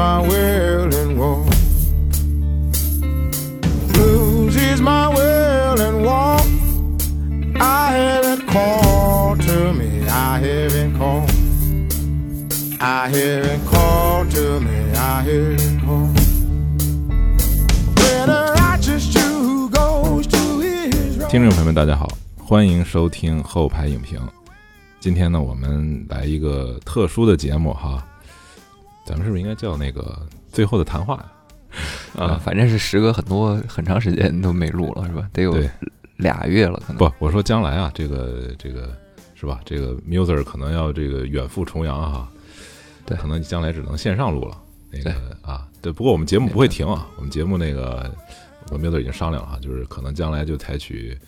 my wailing wall. Blues is my wailing wall. I haven't called to me. I haven't called. I haven't called to me. I haven't called. When a righteous Jew goes to Israel. 听众朋友们，大家好，欢迎收听后排影评。今天呢，我们来一个特殊的节目哈，咱们是不是应该叫那个最后的谈话？啊，反正是时隔很多很长时间都没录了，是吧？得有俩月了，可能。不，我说将来啊，这个这个是吧？这个 Muser 可能要这个远赴重洋哈，对可能将来只能线上录了。那个啊，对，不过我们节目不会停啊，我们节目那个我跟 Muser 已经商量了哈，就是可能将来就采取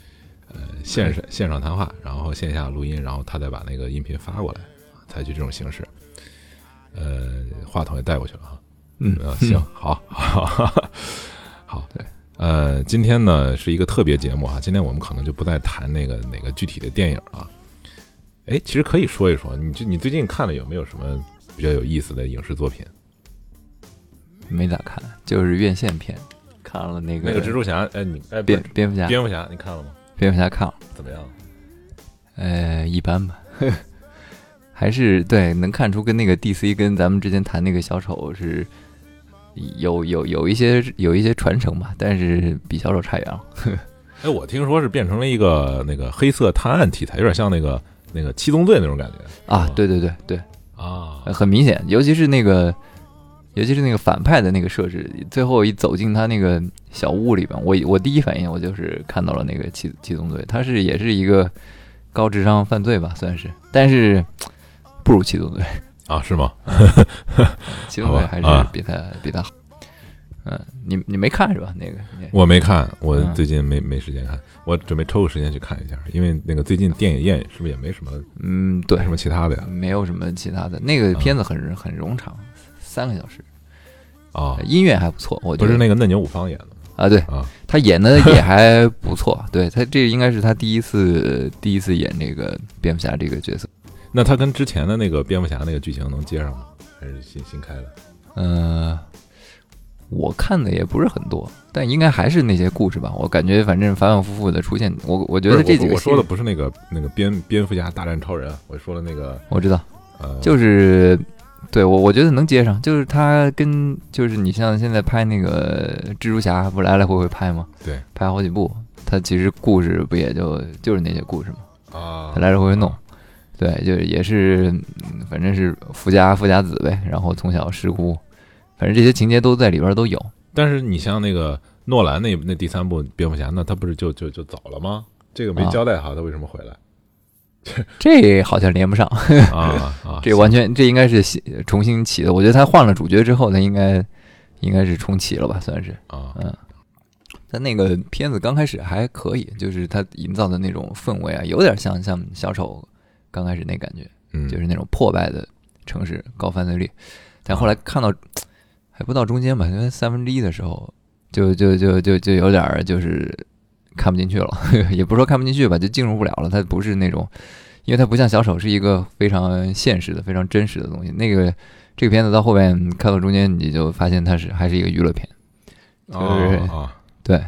呃线上线上谈话，然后线下录音，然后他再把那个音频发过来，啊采取这种形式。呃，话筒也带过去了哈。嗯呃，行，好，好，好，对，呃，今天呢是一个特别节目啊，今天我们可能就不再谈那个哪个具体的电影了。哎，其实可以说一说，你就你最近看了有没有什么比较有意思的影视作品？没咋看，就是院线片，看了那个那个蜘蛛侠，哎，你哎，蝙蝙蝠侠，蝙蝠侠，你看了吗？蝙蝠侠看了，怎么样？呃，一般吧，还是对，能看出跟那个 DC 跟咱们之前谈那个小丑是有有有一些有一些传承吧，但是比小丑差远了。哎，我听说是变成了一个那个黑色探案题材，有点像那个那个七宗罪那种感觉。啊，对对对对，啊。呃很明显，尤其是那个，尤其是那个反派的那个设置，最后一走进他那个小屋里边，我我第一反应我就是看到了那个七七宗罪，他是也是一个高智商犯罪吧，算是，但是不如七宗罪，啊，是吗？七宗罪还是比他比他好。嗯，你你没看是吧？那个我没看，我嗯最近没没时间看，我准备抽个时间去看一下，因为那个最近电影院是不是也没什么嗯，对，什么其他的呀？没有什么其他的，那个片子很很冗长，三个小时，啊，音乐还不错，我觉得不是那个嫩牛五方演的吗啊，对，啊他演的也 还不错，对他这应该是他第一次第一次演这个蝙蝠侠这个角色。那他跟之前的那个蝙蝠侠那个剧情能接上吗？还是新新开的？呃，我看的也不是很多，但应该还是那些故事吧。我感觉反正反反复复的出现，我我觉得这几个我我说的不是那个那个蝙蝙蝠侠大战超人，我说的那个我知道，呃，就是对我我觉得能接上，就是他跟就是你像现在拍那个蜘蛛侠，不来来回回拍吗？对，拍好几部，他其实故事不也就就是那些故事吗？啊他来来回回弄，对，就是也是，嗯反正是富家富家子呗，然后从小失孤，反正这些情节都在里边都有。但是你像那个诺兰那那第三部蝙蝠侠，那他不是就就就走了吗？这个没啊交代好，他为什么回来 这好像连不上，啊啊？这完全这应该是新重新起的。我觉得他换了主角之后，他应该应该是重启了吧，算是。啊嗯，但那个片子刚开始还可以，就是他营造的那种氛围啊，有点像像小丑刚开始那感觉。嗯，就是那种破败的城市，高犯罪率。但后来看到还不到中间吧，因为三分之一的时候，就就就就就有点儿就是看不进去了，也不是说看不进去吧，就进入不了了。它不是那种，因为它不像小丑是一个非常现实的、非常真实的东西。那个这个片子到后面看到中间，你就发现它是还是一个娱乐片，就是对，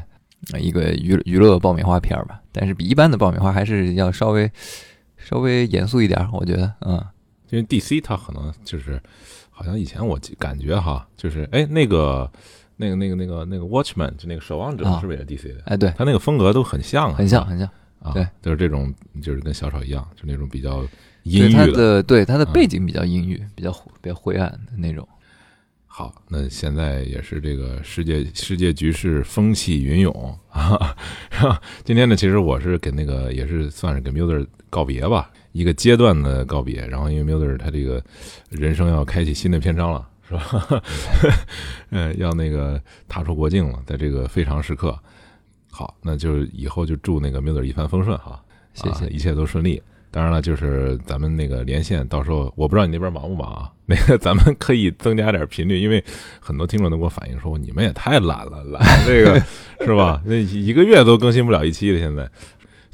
一个娱娱乐爆米花片儿吧。但是比一般的爆米花还是要稍微稍微严肃一点儿，我觉得，嗯。因为 DC 它可能就是，好像以前我感觉哈，就是哎那个那个那个那个那个 Watchman 就那个守望者啊是不是也是 DC 的？哎，对，他那个风格都很像啊，很像，很像。啊，对，就是这种就是跟小丑一样，就那种比较阴郁的。对它的嗯背景比较阴郁，比较比较灰暗的那种。好，那现在也是这个世界世界局势风起云涌啊。今天呢，其实我是给那个也是算是给 Muller 告别吧，一个阶段的告别。然后因为 Muller 他这个人生要开启新的篇章了，是吧？嗯，要那个踏出国境了，在这个非常时刻。好，那就以后就祝那个 Muller 一帆风顺哈，谢谢啊一切都顺利。当然了，就是咱们那个连线，到时候我不知道你那边忙不忙啊？那个咱们可以增加点频率，因为很多听众都给我反映说你们也太懒了，懒这个 是吧？那一个月都更新不了一期了，现在。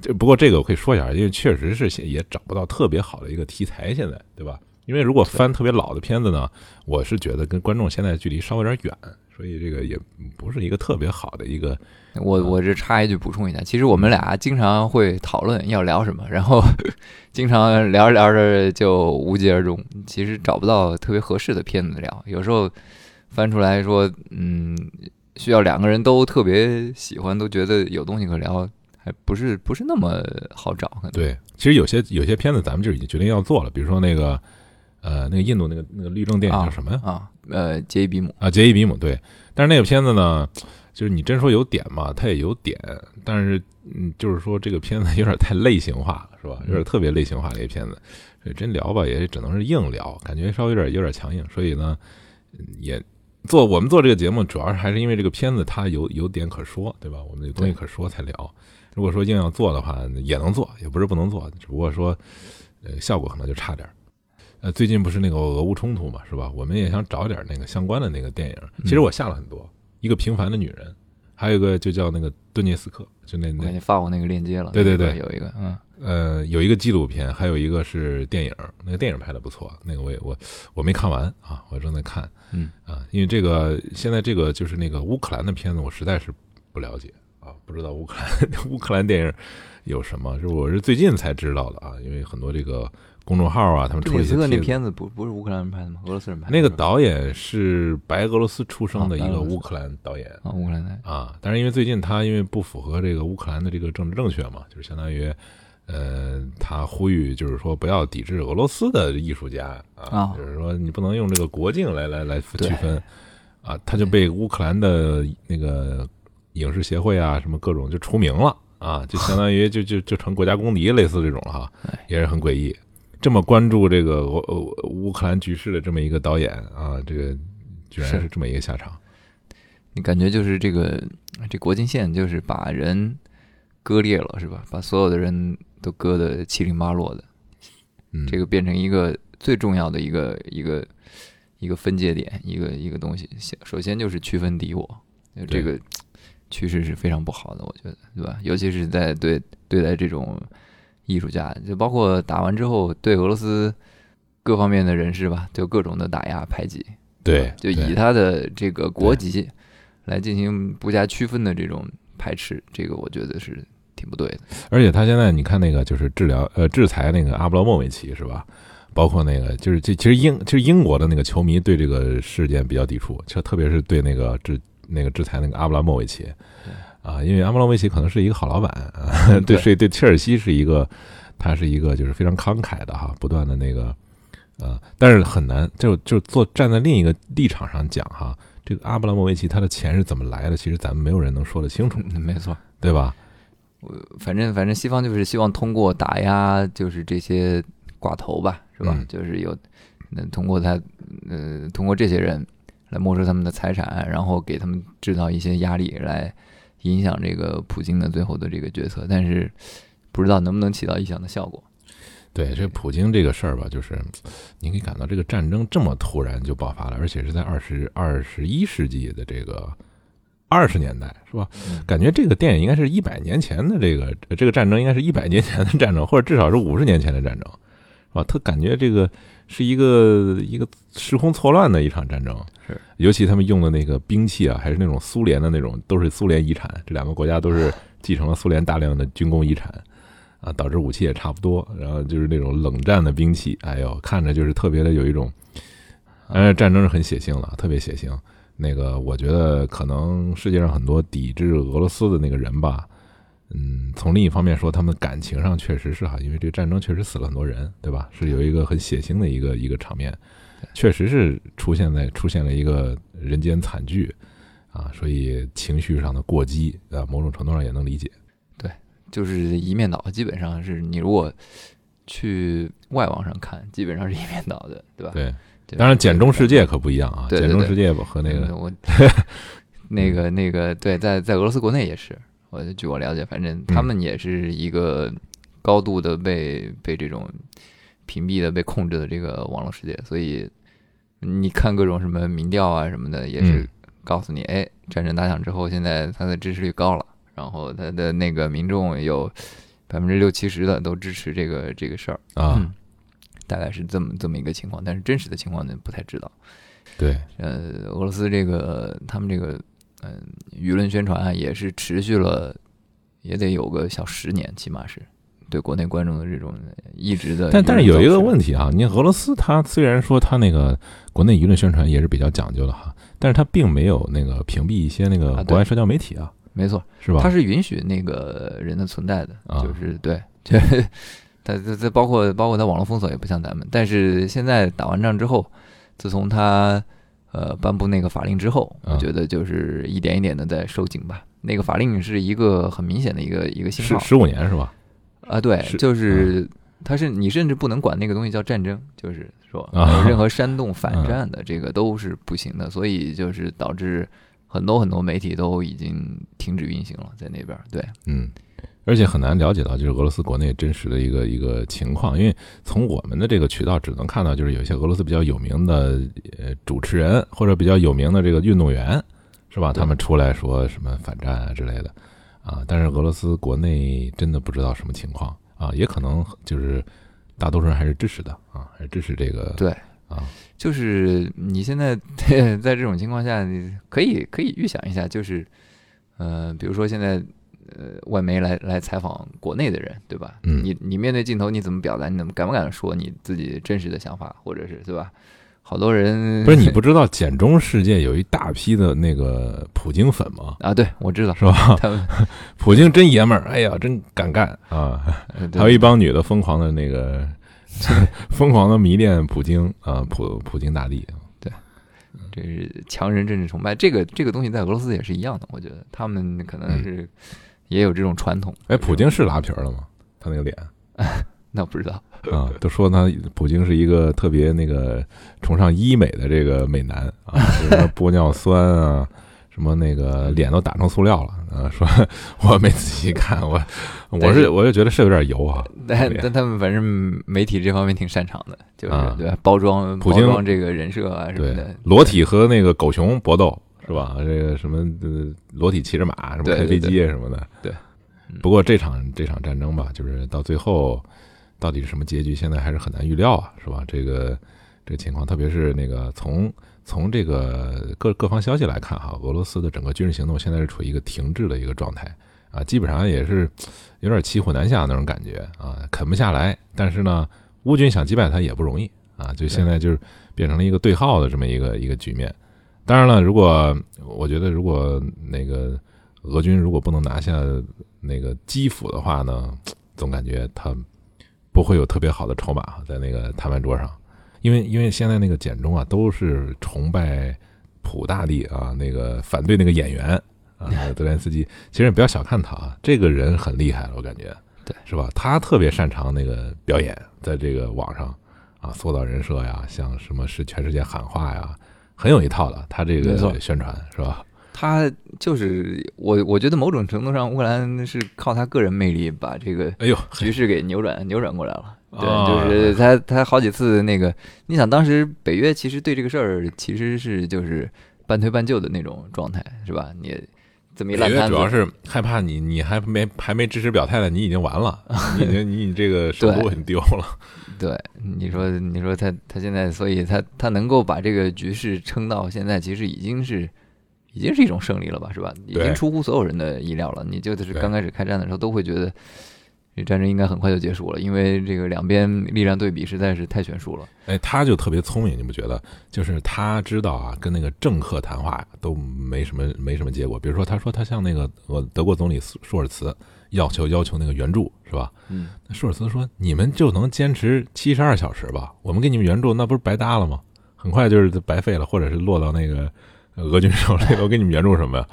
这不过这个我可以说一下，因为确实是也找不到特别好的一个题材，现在对吧？因为如果翻特别老的片子呢，我是觉得跟观众现在距离稍微有点远，所以这个也不是一个特别好的一个。我我这插一句补充一下，其实我们俩经常会讨论要聊什么，然后 经常聊着聊着就无疾而终，其实找不到特别合适的片子聊。有时候翻出来说，嗯，需要两个人都特别喜欢，都觉得有东西可聊，还不是不是那么好找。可能对，其实有些有些片子咱们就已经决定要做了，比如说那个呃那个印度那个那个律政电影叫什么呀？啊，呃，杰伊比姆啊，杰伊比姆对，但是那个片子呢？就是你真说有点嘛，它也有点，但是嗯，就是说这个片子有点太类型化了，是吧？有点特别类型化的一个片子，所以真聊吧，也只能是硬聊，感觉稍微有点有点强硬。所以呢，也做我们做这个节目，主要是还是因为这个片子它有有点可说，对吧？我们有东西可说才聊。如果说硬要做的话，也能做，也不是不能做，只不过说呃效果可能就差点。呃，最近不是那个俄乌冲突嘛，是吧？我们也想找点那个相关的那个电影。其实我下了很多。一个平凡的女人，还有一个就叫那个顿涅斯克，就那那你发我那个链接了。对对对，有一个，嗯呃，有一个纪录片，还有一个是电影。那个电影拍的不错，那个我也我我没看完啊，我正在看。嗯啊，因为这个现在这个就是那个乌克兰的片子，我实在是不了解啊，不知道乌克兰 乌克兰电影有什么，是我是最近才知道的啊，因为很多这个。公众号啊，他们出一些那片子不不是乌克兰人拍的吗？俄罗斯人拍。那个导演是白俄罗斯出生的一个乌克兰导演啊，乌克兰的啊。但是因为最近他因为不符合这个乌克兰的这个政治正确嘛，就是相当于，呃，他呼吁就是说不要抵制俄罗斯的艺术家啊，就是说你不能用这个国境来来来区分啊，他就被乌克兰的那个影视协会啊什么各种就除名了啊，就相当于就就就成国家公敌类似这种了哈，也是很诡异。这么关注这个乌乌克兰局势的这么一个导演啊，这个居然是这么一个下场。你感觉就是这个这国境线就是把人割裂了，是吧？把所有的人都割得七零八落的，嗯，这个变成一个最重要的一个一个一个分界点，一个一个东西。首先就是区分敌我，这个趋势是非常不好的，我觉得，对吧？尤其是在对对待这种。艺术家就包括打完之后对俄罗斯各方面的人士吧，就各种的打压排挤，对，就以他的这个国籍来进行不加区分的这种排斥，这个我觉得是挺不对的。而且他现在你看那个就是治疗呃制裁那个阿布拉莫维奇是吧？包括那个就是这其实英其实英国的那个球迷对这个事件比较抵触，就特别是对那个制那个制裁那个阿布拉莫维奇。啊，因为阿莫罗维奇可能是一个好老板啊，对，所以对切尔西是一个，他是一个就是非常慷慨的哈，不断的那个，呃，但是很难，就就坐站在另一个立场上讲哈，这个阿布拉莫维奇他的钱是怎么来的，其实咱们没有人能说得清楚，没错，对吧？我反正反正西方就是希望通过打压就是这些寡头吧，是吧？就是有能通过他呃通过这些人来没收他们的财产，然后给他们制造一些压力来。影响这个普京的最后的这个决策，但是不知道能不能起到意想的效果。对，这普京这个事儿吧，就是你可以感到这个战争这么突然就爆发了，而且是在二十二十一世纪的这个二十年代，是吧？感觉这个电影应该是一百年前的这个这个战争，应该是一百年前的战争，或者至少是五十年前的战争，是吧？他感觉这个。是一个一个时空错乱的一场战争，是尤其他们用的那个兵器啊，还是那种苏联的那种，都是苏联遗产。这两个国家都是继承了苏联大量的军工遗产，啊，导致武器也差不多。然后就是那种冷战的兵器，哎呦，看着就是特别的有一种，哎，战争是很血腥了，特别血腥。那个我觉得可能世界上很多抵制俄罗斯的那个人吧。嗯，从另一方面说，他们感情上确实是哈，因为这个战争确实死了很多人，对吧？是有一个很血腥的一个一个场面，确实是出现在出现了一个人间惨剧啊，所以情绪上的过激啊，某种程度上也能理解。对，就是一面倒，基本上是你如果去外网上看，基本上是一面倒的，对吧？对，当然简中世界可不一样啊，简中世界和那个我 那个那个对，在在俄罗斯国内也是。我据我了解，反正他们也是一个高度的被被这种屏蔽的、被控制的这个网络世界，所以你看各种什么民调啊什么的，也是告诉你，哎，战争打响之后，现在他的支持率高了，然后他的那个民众有百分之六七十的都支持这个这个事儿啊。大概是这么这么一个情况，但是真实的情况呢不太知道。对，呃，俄罗斯这个他们这个嗯、舆论宣传啊，也是持续了，也得有个小十年，起码是对国内观众的这种一直的但但是有一个问题啊，你俄罗斯它虽然说它那个国内舆论宣传也是比较讲究的哈，但是它并没有那个屏蔽一些那个国外社交媒体啊，没错，是吧？它是允许那个人的存在的，啊。就是对，就是它这这包括包括它网络封锁也不像咱们，但是现在打完仗之后，自从它呃颁布那个法令之后，啊我觉得就是一点一点的在收紧吧。那个法令是一个很明显的一个一个信号十十五年是吧？啊，对，是就是它是你甚至不能管那个东西叫战争，就是说啊呃任何煽动反嗯战的这个都是不行的，所以就是导致很多很多媒体都已经停止运行了，在那边儿。对，嗯，而且很难了解到就是俄罗斯国内真实的一个一个情况，因为从我们的这个渠道只能看到就是有一些俄罗斯比较有名的呃主持人或者比较有名的这个运动员，是吧？他们出来说什么反战啊之类的啊，但是俄罗斯国内真的不知道什么情况啊，也可能就是大多数人还是支持的啊，还是支持这个对啊，就是你现在在这种情况下，你可以可以预想一下，就是呃，比如说现在呃，外媒来来采访国内的人，对吧？嗯你你面对镜头你怎么表达？你怎么敢不敢说你自己真实的想法，或者是对吧？好多人不是你不知道简中世界有一大批的那个普京粉吗？啊？对，我知道是吧？他们 普京真爷们儿，哎呀，真敢干啊！还有一帮女的疯狂的那个，疯狂的迷恋普京啊，普普京大帝。对这是强人政治崇拜，这个这个东西在俄罗斯也是一样的，我觉得他们可能是也有这种传统。哎，普京是拉皮儿了吗？他那个脸 那不知道，啊，都说他普京是一个特别那个崇尚医美的这个美男啊，什么玻尿酸啊，什么那个脸都打成塑料了啊。说我没仔细看，我我是是我就觉得是有点油啊。但但他们反正媒体这方面挺擅长的，就是、啊对吧？包装包普京装这个人设啊什么的，，裸体和那个狗熊搏斗是吧？这个什么呃，裸体骑着马，什么开飞机啊什么的。对嗯不过这场这场战争吧，就是到最后到底是什么结局，现在还是很难预料啊，是吧？这个这个情况，特别是那个从从这个各各方消息来看哈，俄罗斯的整个军事行动现在是处于一个停滞的一个状态啊，基本上也是有点骑虎难下那种感觉啊，啃不下来。但是呢，乌军想击败他也不容易啊，就现在就是变成了一个对号的这么一个一个局面。当然了，如果我觉得如果那个俄军如果不能拿下那个基辅的话呢，总感觉他不会有特别好的筹码在那个谈判桌上，因为 因为现在那个简中啊都是崇拜普大帝啊，那个反对那个演员啊，那个泽连斯基。其实你不要小看他啊，这个人很厉害了，我感觉，对，是吧？他特别擅长那个表演，在这个网上啊塑造人设呀，像什么是全世界喊话呀，很有一套的。他这个宣传是吧？他就是我，我觉得某种程度上，乌克兰是靠他个人魅力把这个哎呦，局势给扭转扭转过来了。对，哦就是他他好几次那个，你想当时北约其实对这个事儿其实是就是半推半就的那种状态，是吧？你这么一北烂摊子，主要是害怕你，你还没还没支持表态呢，你已经完了，你已经你这个首都很丢了。对，你说你说他他现在，所以他他能够把这个局势撑到现在，其实已经是已经是一种胜利了吧，是吧？已经出乎所有人的意料了。你就是刚开始开战的时候都会觉得这战争应该很快就结束了，因为这个两边力量对比实在是太悬殊了。哎，他就特别聪明，你不觉得？就是他知道啊，跟那个政客谈话都没什么没什么结果。比如说，他说他向那个呃德国总理舒尔茨要求要求那个援助，是吧？嗯，那舒尔茨说：“你们就能坚持七十二小时吧？我们给你们援助，那不是白搭了吗？很快就是白费了，或者是落到那个呃俄军手里，我给你们援助什么呀？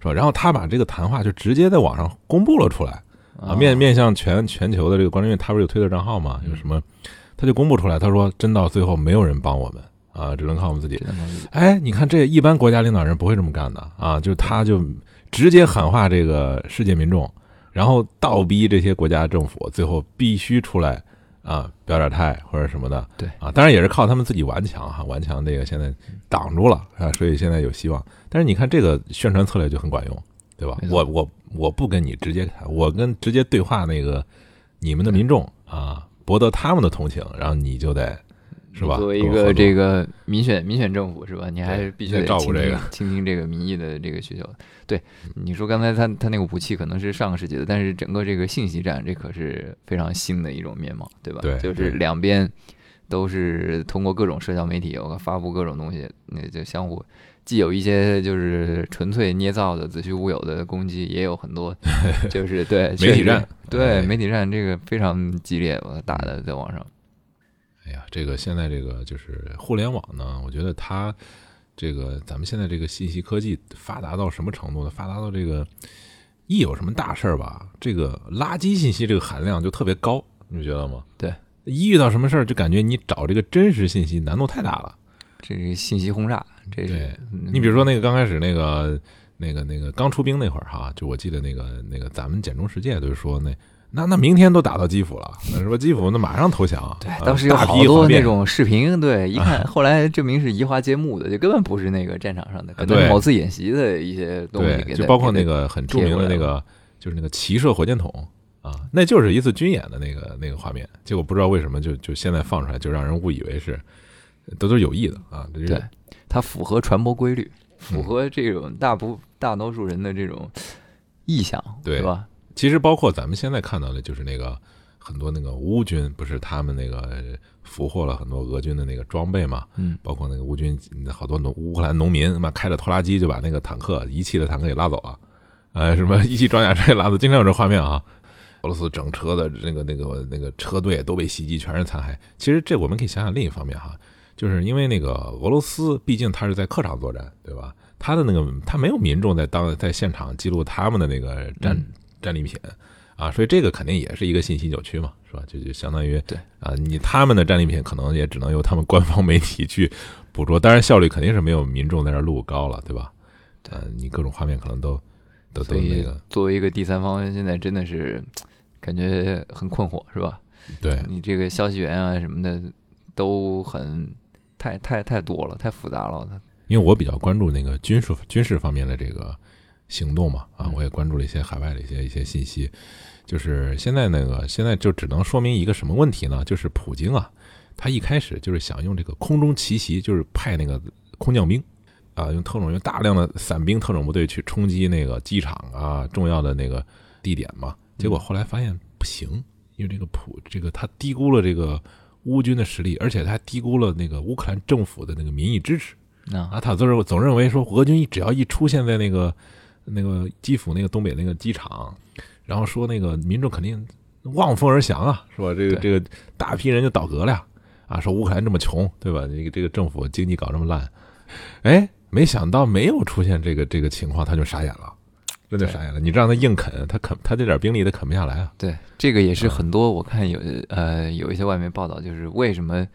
是吧？”然后他把这个谈话就直接在网上公布了出来。啊，面面向全全球的这个观众，因为他不是有推特账号嘛，有什么，他就公布出来，他说真到最后没有人帮我们啊，只能靠我们自己哎，你看这一般国家领导人不会这么干的啊，就是他就直接喊话这个世界民众，然后倒逼这些国家政府最后必须出来啊表点态或者什么的。对啊，当然也是靠他们自己顽强哈，顽强这个现在挡住了啊，所以现在有希望。但是你看这个宣传策略就很管用，对吧我我我不跟你直接谈，我跟直接对话那个你们的民众啊，博得他们的同情，然后你就得是吧？作为一个这个民选民选政府是吧？你还是必须得照顾这个倾听这个民意的这个需求。对，你说刚才他他那个武器可能是上个世纪的，但是整个这个信息战这可是非常新的一种面貌，对吧？对就是两边都是通过各种社交媒体，我发布各种东西，那就相互。既有一些就是纯粹捏造的子虚乌有的攻击，也有很多 就是对 媒体战对哎媒体战这个非常激烈，我打的在网上。哎呀，这个现在这个就是互联网呢，我觉得它这个咱们现在这个信息科技发达到什么程度呢？发达到这个一有什么大事儿吧，这个垃圾信息这个含量就特别高，你不觉得吗？对，一遇到什么事儿，就感觉你找这个真实信息难度太大了。这是信息轰炸，这是你比如说那个刚开始那个那个那个刚出兵那会儿哈，就我记得那个那个咱们简中世界就是说那那那明天都打到基辅了，那是吧？基辅那马上投降。对，呃当时有好多那种视频，对，一看后来证明是移花接木的，就根本不是那个战场上的，可能某次演习的一些东西就包括那个很著名的那个，就是那个骑射火箭筒啊，那就是一次军演的那个那个画面。结果不知道为什么就就现在放出来，就让人误以为是都都是有意的啊。这对它符合传播规律，符嗯合这种大部大多数人的这种意向，对吧？其实包括咱们现在看到的，就是那个很多那个乌军，不是他们那个俘获了很多俄军的那个装备嘛？嗯，包括那个乌军好多农乌克兰农民，他妈开着拖拉机就把那个坦克遗弃的坦克给拉走了，呃，什么遗弃装甲车也拉走，经常有这画面啊。俄罗斯整车的那个那个那个车队都被袭击，全是残骸。其实这我们可以想想另一方面哈，就是因为那个俄罗斯毕竟他是在客场作战，对吧？他的那个他没有民众在当在现场记录他们的那个战、嗯战利品啊，所以这个肯定也是一个信息扭曲嘛，是吧？就就相当于对啊，你他们的战利品可能也只能由他们官方媒体去捕捉，当然效率肯定是没有民众在这录高了，对吧？对呃，你各种画面可能都都都那个作为一个第三方，现在真的是感觉很困惑，是吧？对你这个消息源啊什么的都很太太太多了，太复杂了。因为我比较关注那个军事军事方面的这个行动嘛，啊嗯，我也关注了一些海外的一些一些信息。就是现在那个现在就只能说明一个什么问题呢？就是普京啊，他一开始就是想用这个空中奇袭，就是派那个空降兵啊，用特种用大量的伞兵特种部队去冲击那个机场啊重要的那个地点嘛。结果后来发现不行，因为这个普这个他低估了这个乌军的实力，而且他还低估了那个乌克兰政府的那个民意支持。啊，他总是总认为说俄军只要一出现在那个那个基辅那个东北那个机场，然后说那个民众肯定望风而降啊，是吧？这个这个大批人就倒戈了呀啊，说乌克兰这么穷，对吧？这个这个政府经济搞这么烂，哎，没想到没有出现这个这个情况，他就傻眼了，真的傻眼了。你让他硬啃，他啃他这点兵力他啃不下来啊。对，这个也是啊很多我看有呃有一些外媒报道，就是为什么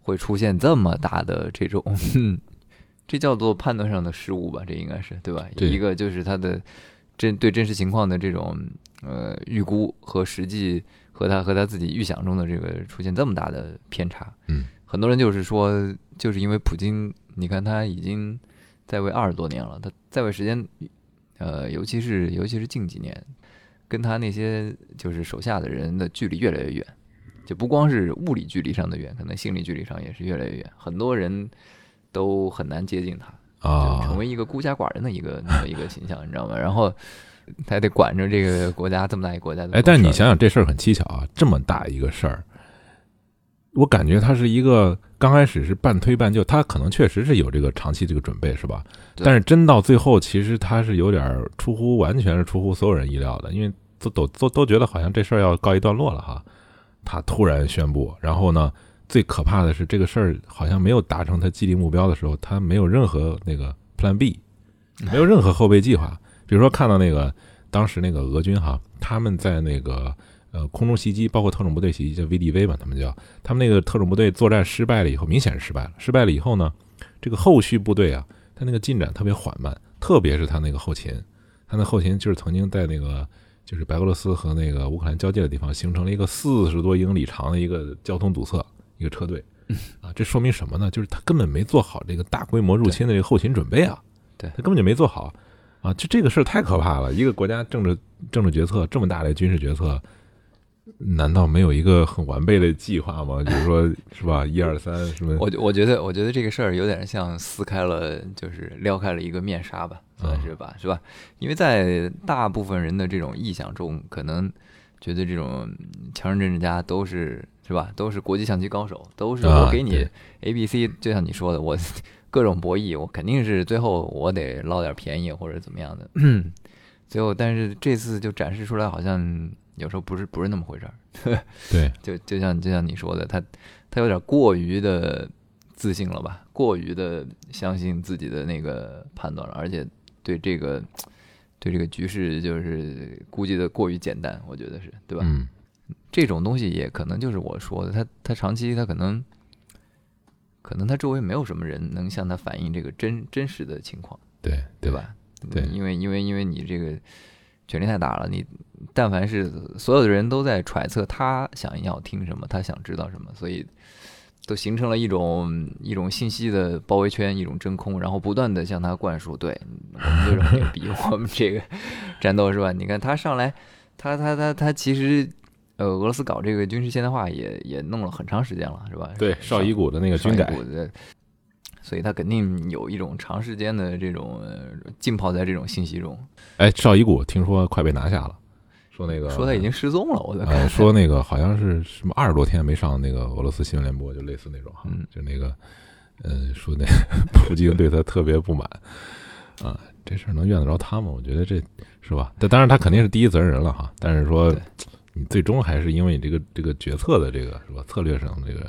会出现这么大的这种，这叫做判断上的失误吧？这应该是对吧？对一个就是他的真对真实情况的这种呃预估和实际和他和他自己预想中的这个出现这么大的偏差。嗯，很多人就是说，就是因为普京，你看他已经在位二十多年了，他在位时间，呃，尤其是尤其是近几年，跟他那些就是手下的人的距离越来越远，就不光是物理距离上的远，可能心理距离上也是越来越远，很多人都很难接近他，就啊成，为一个孤家寡人的一个那么一个形象，你知道吗？然后他还得管着这个国家这么大一个国家，哎，但是你想想这事儿很蹊跷啊，这么大一个事儿，我感觉他是一个刚开始是半推半就，他可能确实是有这个长期这个准备，是吧？但是真到最后，其实他是有点儿出乎完全是出乎所有人意料的，因为都都都都觉得好像这事儿要告一段落了哈，他突然宣布，然后呢，最可怕的是这个事儿好像没有达成他既定目标的时候，他没有任何那个 Plan B，没有任何后备计划。比如说看到那个当时那个俄军哈，他们在那个呃空中袭击，包括特种部队袭击叫 VDV 嘛，他们叫他们那个特种部队作战失败了以后，明显是失败了。失败了以后呢，这个后续部队啊，他那个进展特别缓慢，特别是他那个后勤，他那后勤就是曾经在那个就是白俄罗斯和那个乌克兰交界的地方形成了一个四十多英里长的一个交通堵塞，一个车队 啊，这说明什么呢？就是他根本没做好这个大规模入侵的这个后勤准备啊，对他根本就没做好啊，就这个事儿太可怕了。一个国家政治政治决策这么大的军事决策，难道没有一个很完备的计划吗？就是说，是吧？一二三，什么？我我觉得，我觉得这个事儿有点像撕开了，就是撩开了一个面纱吧，算是吧，是吧？因为在大部分人的这种臆想中，可能觉得这种强人政治家都是是吧，都是国际象棋高手，都是啊我给你 A、B、C，就像你说的，我 各种博弈，我肯定是最后我得捞点便宜或者怎么样的。最后，但是这次就展示出来，好像有时候不是不是那么回事儿。对，就就像就像你说的，他他有点过于的自信了吧，过于的相信自己的那个判断了，而且对这个对这个局势就是估计的过于简单，我觉得是对吧？嗯，这种东西也可能就是我说的，他他长期他可能可能他周围没有什么人能向他反映这个真真实的情况，对，对？吧？对嗯因为因为因为你这个权力太大了，你但凡是所有的人都在揣测他想要听什么，他想知道什么，所以都形成了一种一种信息的包围圈，一种真空，然后不断的向他灌输，对我们就是很牛逼，我们这个 战斗是吧？你看他上来，他他他他其实。呃，俄罗斯搞这个军事现代化也也弄了很长时间了，是吧？对，绍伊古的那个军改所以他肯定有一种长时间的这种呃浸泡在这种信息中。哎，绍伊古听说快被拿下了，说那个说他已经失踪了，我在呃，看。说那个好像是什么二十多天没上那个俄罗斯新闻联播，就类似那种哈，嗯就那个，呃，说那 普京对他特别不满啊，这事儿能怨得着他吗？我觉得这是吧？但当然他肯定是第一责任人了哈，但是说你最终还是因为你这个这个决策的这个是吧策略上的这个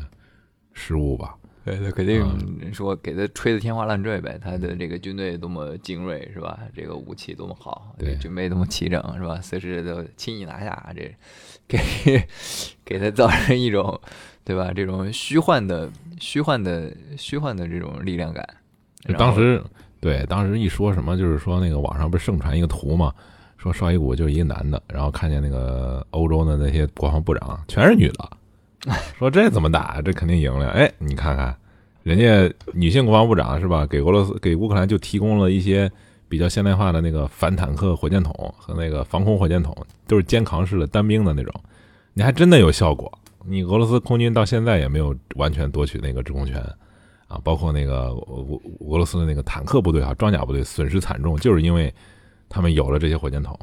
失误吧？对，他肯定嗯说给他吹得天花乱坠呗。他的这个军队多么精锐是吧？这个武器多么好，对军备多么齐整是吧？随时都轻易拿下，这给给他造成一种对吧？这种虚幻的、虚幻的、虚幻的这种力量感。当时对，当时一说什么，就是说那个网上不是盛传一个图嘛，说绍伊古就是一个男的，然后看见那个欧洲的那些国防部长全是女的，说这怎么打？这肯定赢了。哎，你看看，人家女性国防部长是吧？给俄罗斯给乌克兰就提供了一些比较现代化的那个反坦克火箭筒和那个防空火箭筒，都是肩扛式的单兵的那种，你还真的有效果。你俄罗斯空军到现在也没有完全夺取那个制空权。啊，包括那个俄俄罗斯的那个坦克部队啊，装甲部队损失惨重，就是因为他们有了这些火箭筒。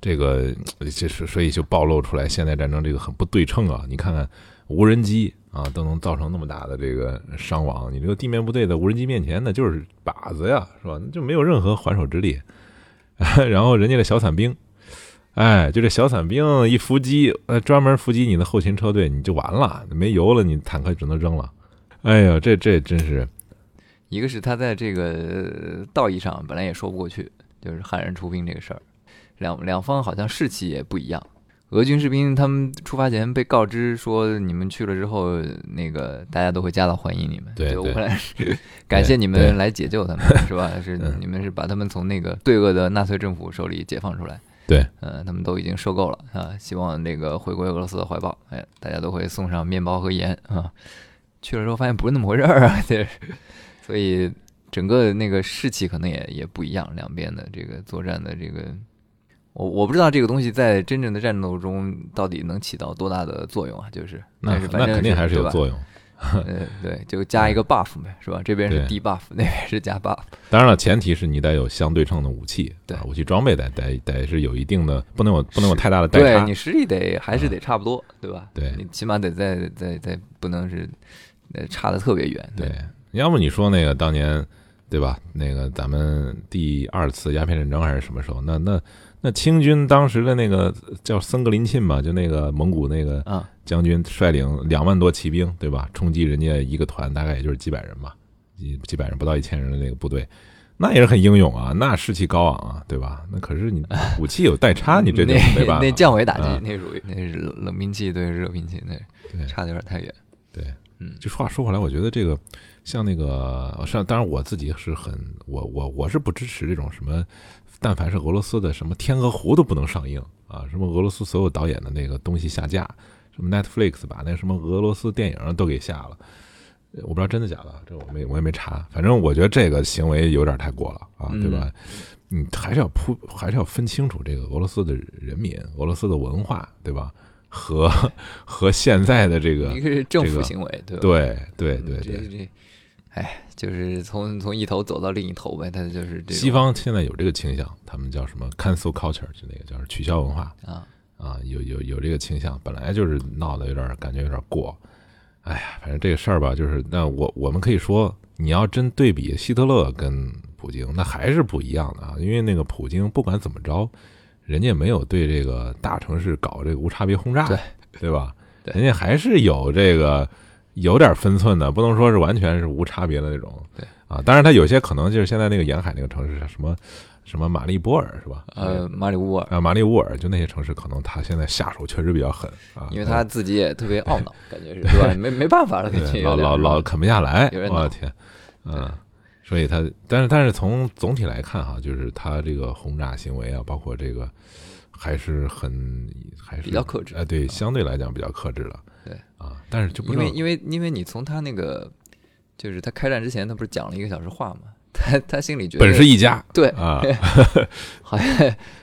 这个就是所以就暴露出来现代战争这个很不对称啊！你看看无人机啊，都能造成那么大的这个伤亡，你这个地面部队在无人机面前那就是靶子呀，是吧？就没有任何还手之力。然后人家的小伞兵，哎，就这小伞兵一伏击，呃，专门伏击你的后勤车队，你就完了，没油了，你坦克只能扔了。哎呀，这这真是，一个是他在这个道义上本来也说不过去，就是汉人出兵这个事儿，两两方好像士气也不一样。俄军士兵他们出发前被告知说，你们去了之后，那个大家都会夹道欢迎你们。对对就乌克兰是 感谢你们来解救他们，是吧？是嗯你们是把他们从那个罪恶的纳粹政府手里解放出来。对，嗯、他们都已经受够了啊，希望那个回归俄罗斯的怀抱。哎，大家都会送上面包和盐啊。去了之后发现不是那么回事儿啊，这 所以整个那个士气可能也也不一样，两边的这个作战的这个，我我不知道这个东西在真正的战斗中到底能起到多大的作用啊，就是那但是反正那肯定还是有作用。呃，对，就加一个 buff 呗，是吧？这边是对低 buff，那边是加 buff。当然了，前提是你得有相对称的武器，对啊武器装备得得得是有一定的，不能有不能有太大的代差对你。实力得还是得差不多，对吧？对你起码得在在在不能是呃差的特别远。对，要么你说那个当年，对吧？那个咱们第二次鸦片战争还是什么时候？那那那清军当时的那个叫森格林沁吧，就那个蒙古那个啊，将军率领两万多骑兵，对吧？冲击人家一个团，大概也就是几百人吧，几几百人不到一千人的那个部队，那也是很英勇啊，那士气高昂啊，对吧？那可是你 武器有代差，你这就那没办法。那降维打击啊，那属于那是冷冷兵器对热兵器，那差的有点太远。对，嗯就话说回来，我觉得这个像那个，像当然我自己是很，我我我是不支持这种什么，但凡是俄罗斯的什么《天鹅湖》都不能上映啊，什么俄罗斯所有导演的那个东西下架，什么 Netflix 把那什么俄罗斯电影都给下了。我不知道真的假的，这我没我也没查。反正我觉得这个行为有点太过了啊，对吧？你还是要铺，还是要分清楚这个俄罗斯的人民、俄罗斯的文化，对吧？和 和现在的这个一个是政府行为，对吧？对对对哎，就是从从一头走到另一头呗，他就是这种。西方现在有这个倾向，他们叫什么？cancel culture，就那个叫取消文化啊，啊，有有有这个倾向，本来就是闹得有点感觉有点过。哎呀，反正这个事儿吧，就是那我我们可以说，你要真对比希特勒跟普京，那还是不一样的啊，因为那个普京不管怎么着，人家没有对这个大城市搞这个无差别轰炸，对对吧？对人家还是有这个有点分寸的，不能说是完全是无差别的那种。对啊，当然他有些可能就是现在那个沿海那个城市什么什么马利波尔是吧？呃，马里乌尔，啊，马里乌尔就那些城市，可能他现在下手确实比较狠啊，因为他自己也特别懊恼，感觉是对吧？没没办法了，老老老啃不下来，我的天，嗯，所以他，但是但是从总体来看哈，就是他这个轰炸行为啊，包括这个还是很还是比较克制哎，对，相对来讲比较克制了，对啊，但是就不因为因为因为你从他那个，就是他开战之前，他不是讲了一个小时话嘛？他他心里觉得本是一家对，啊，好像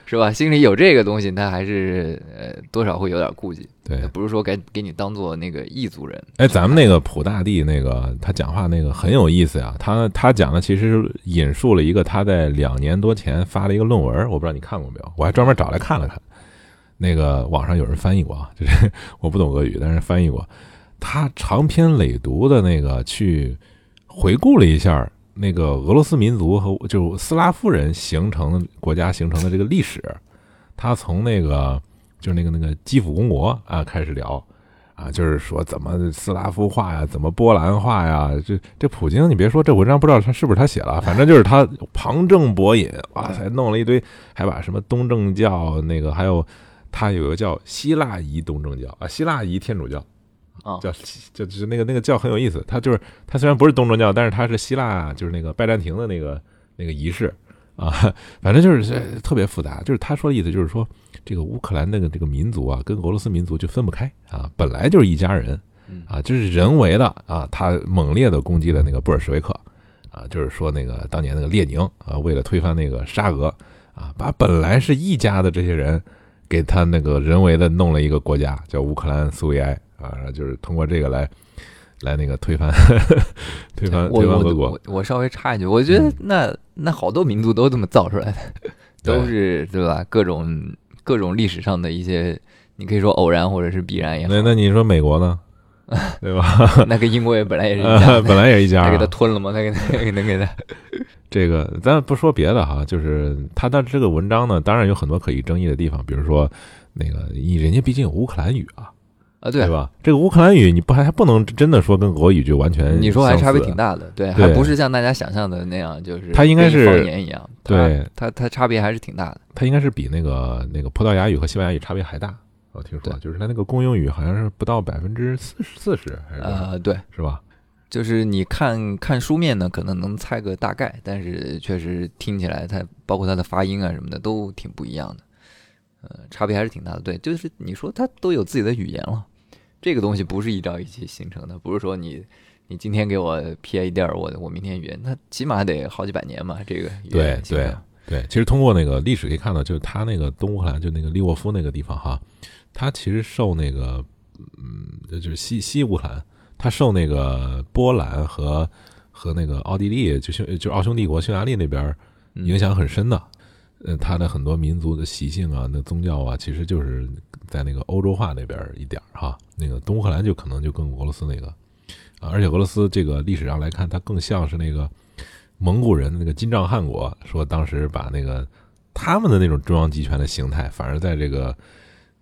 是吧？心里有这个东西，他还是呃多少会有点顾忌，对，不是说给给你当做那个异族人。哎，咱们那个普大帝那个他讲话那个很有意思呀，他他讲的其实引述了一个他在两年多前发了一个论文，我不知道你看过没有，我还专门找来看了看。那个网上有人翻译过啊，就是我不懂俄语，但是翻译过。他长篇累牍的那个去回顾了一下那个俄罗斯民族和就斯拉夫人形成国家形成的这个历史。他从那个就是那个那个基辅公国啊开始聊啊，就是说怎么斯拉夫化呀，怎么波兰化呀。这这普京，你别说这文章不知道他是不是他写了，反正就是他旁征博引，哇塞，弄了一堆，还把什么东正教那个还有。他有个叫希腊仪东正教啊，希腊仪天主教，啊叫就就是那个那个教很有意思。他就是他虽然不是东正教，但是他是希腊就是那个拜占庭的那个那个仪式啊，反正就是特别复杂。就是他说的意思就是说，这个乌克兰那个这个民族啊，跟俄罗斯民族就分不开啊，本来就是一家人啊，就是人为的啊，他猛烈的攻击了那个布尔什维克啊，就是说那个当年那个列宁啊，为了推翻那个沙俄啊，把本来是一家的这些人。给他那个人为的弄了一个国家叫乌克兰苏维埃啊，就是通过这个来来那个推翻 推翻推翻俄国我。我稍微插一句，我觉得嗯那那好多民族都这么造出来的，都是对吧？各种各种历史上的一些，你可以说偶然或者是必然也好那。那你说美国呢？对吧？那跟英国也本来也是一本来也是一家他给他啊。吞了吗？他给他给他给他，这个咱不说别的哈，就是他的这个文章呢，当然有很多可以争议的地方，比如说那个人家毕竟有乌克兰语啊，啊，对对吧？这个乌克兰语你不还还不能真的说跟俄语就完全你说还差别挺大的，对，对还不是像大家想象的那样，就是它应该是方言一样，对它它差别还是挺大的。它应该是比那个那个葡萄牙语和西班牙语差别还大。我听说，就是它那个公用语好像是不到百分之四十四十，还是呃，对，是吧？就是你看看书面呢，可能能猜个大概，但是确实听起来它包括它的发音啊什么的都挺不一样的，呃，差别还是挺大的。对，就是你说它都有自己的语言了，这个东西不是一朝一夕形成的，不是说你你今天给我 P A 点儿，我我明天语言，那起码得好几百年嘛，这个语对对对，其实通过那个历史可以看到，就是它那个东乌克兰，就那个利沃夫那个地方哈，它其实受那个嗯，就是西西乌克兰，它受那个波兰和和那个奥地利，就匈就奥匈帝国匈牙利那边嗯影响很深的。呃，它的很多民族的习性啊，那宗教啊，其实就是在那个欧洲化那边一点儿哈。那个东乌克兰就可能就跟俄罗斯那个啊，而且俄罗斯这个历史上来看，它更像是那个蒙古人的那个金帐汗国，说当时把那个他们的那种中央集权的形态，反而在这个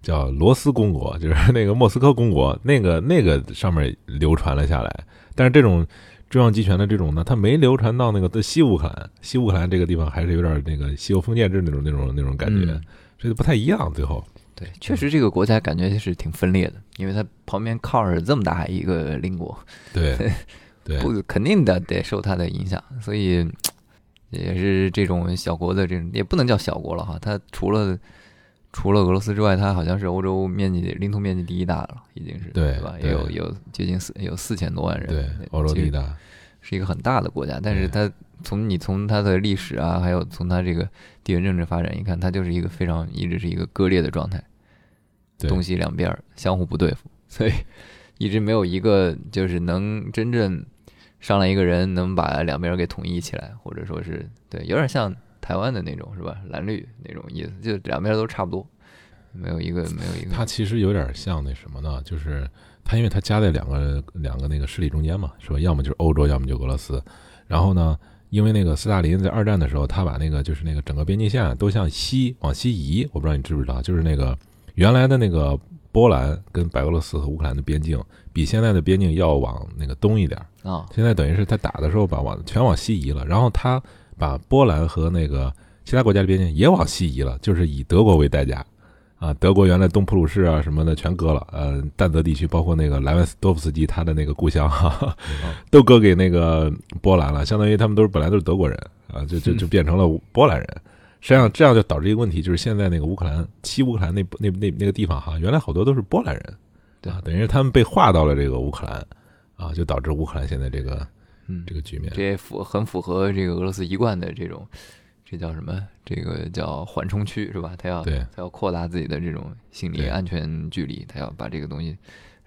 叫罗斯公国，就是那个莫斯科公国那个那个上面流传了下来。但是这种中央集权的这种呢，它没流传到那个西乌克兰，西乌克兰这个地方还是有点那个西欧封建制那种那种那种感觉，嗯所以不太一样。最后，对，确实这个国家感觉是挺分裂的，因为它旁边靠着这么大一个邻国，对对不肯定的得受它的影响，所以 也是这种小国的这种也不能叫小国了哈，它除了除了俄罗斯之外，它好像是欧洲面积领土面积第一大了，已经是对吧？也有有接近四有四千多万人，对，欧洲第一大，是一个很大的国家，但是它从你从它的历史啊，还有从它这个地缘政治发展一看，它就是一个非常一直是一个割裂的状态。东西两边儿相互不对付，所以一直没有一个就是能真正上来一个人能把两边儿给统一起来，或者说是对，有点像台湾的那种是吧？蓝绿那种意思，就两边都差不多，没有一个没有一个它其实有点像那什么呢？就是它因为它夹在两个两个那个势力中间嘛，是吧？要么就是欧洲，要么就俄罗斯。然后呢，因为那个斯大林在二战的时候，他把那个就是那个整个边境线都向西往西移，我不知道你知不知道，就是那个原来的那个波兰跟白俄罗斯和乌克兰的边境，比现在的边境要往那个东一点。啊，现在等于是他打的时候把往全往西移了，然后他把波兰和那个其他国家的边境也往西移了，就是以德国为代价。啊，德国原来东普鲁士啊什么的全割了，呃，但德地区包括那个莱万斯多夫斯基他的那个故乡哈哈，都割给那个波兰了，相当于他们都是本来都是德国人啊，就就就变成了波兰人。实际上这样就导致一个问题，就是现在那个乌克兰西乌克兰那那那那个地方哈，原来好多都是波兰人，对啊，等于是他们被划到了这个乌克兰，啊，就导致乌克兰现在这个嗯这，个局面。这也符很符合这个俄罗斯一贯的这种，这叫什么？这个叫缓冲区是吧？他要对他要扩大自己的这种心理安全距离，他要把这个东西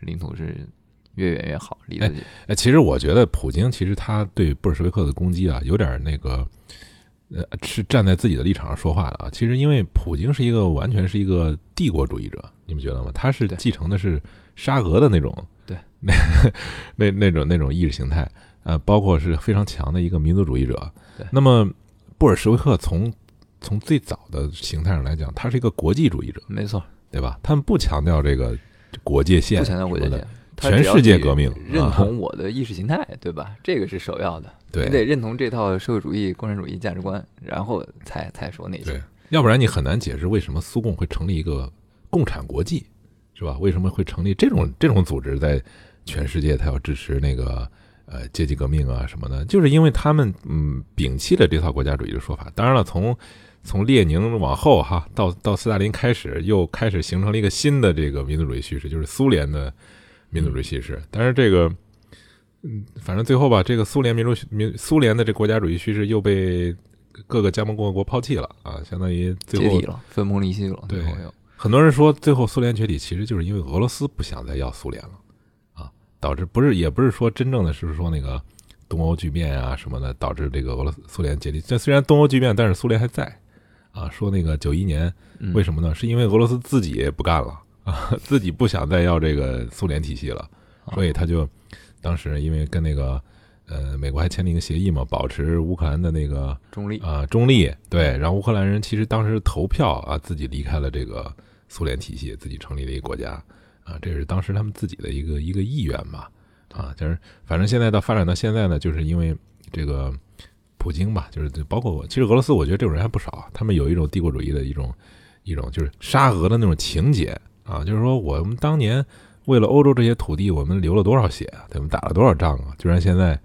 领土是越远越好，离得近。哎，其实我觉得普京其实他对布尔什维克的攻击啊，有点那个，呃，是站在自己的立场上说话的啊。其实因为普京是一个完全是一个帝国主义者，你们觉得吗？他是继承的是沙俄的那种，对，那 那那种那种意识形态，呃，包括是非常强的一个民族主义者对。那么布尔什维克从从最早的形态上来讲，他是一个国际主义者，没错，对吧？他们不强调这个国界线，不强调国界线，全世界革命认啊同我的意识形态，对吧？这个是首要的，对你得认同这套社会主义、共产主义价值观，然后才才说那对些。，要不然你很难解释为什么苏共会成立一个共产国际，是吧？为什么会成立这种这种组织，在全世界他要支持那个呃阶级革命啊什么的，就是因为他们嗯摒弃了这套国家主义的说法。当然了，从从列宁往后哈，到到斯大林开始，又开始形成了一个新的这个民族主义叙事，就是苏联的民族主义叙事。但是这个。嗯，反正最后吧，这个苏联民族民苏联的这国家主义叙事又被各个加盟共和国抛弃了啊，相当于最后了，分崩离析了。对很多人说，最后苏联解体其实就是因为俄罗斯不想再要苏联了啊，导致不是也不是说真正的是说那个东欧剧变啊什么的导致这个俄罗斯苏联解体。这虽然东欧剧变，但是苏联还在啊。说那个九一年嗯为什么呢？是因为俄罗斯自己不干了啊，自己不想再要这个苏联体系了，所以他就当时因为跟那个呃美国还签了一个协议嘛，保持乌克兰的那个中立？啊、中立对，然后乌克兰人其实当时投票啊，自己离开了这个苏联体系，自己成立了一个国家啊，这是当时他们自己的一个一个意愿吧啊，就是反正现在到发展到现在呢，就是因为这个普京吧，就是包括我，其实俄罗斯我觉得这种人还不少啊，他们有一种帝国主义的一种一种就是沙俄的那种情节啊，就是说我们当年为了欧洲这些土地，我们流了多少血啊，对吧？打了多少仗啊，居然现在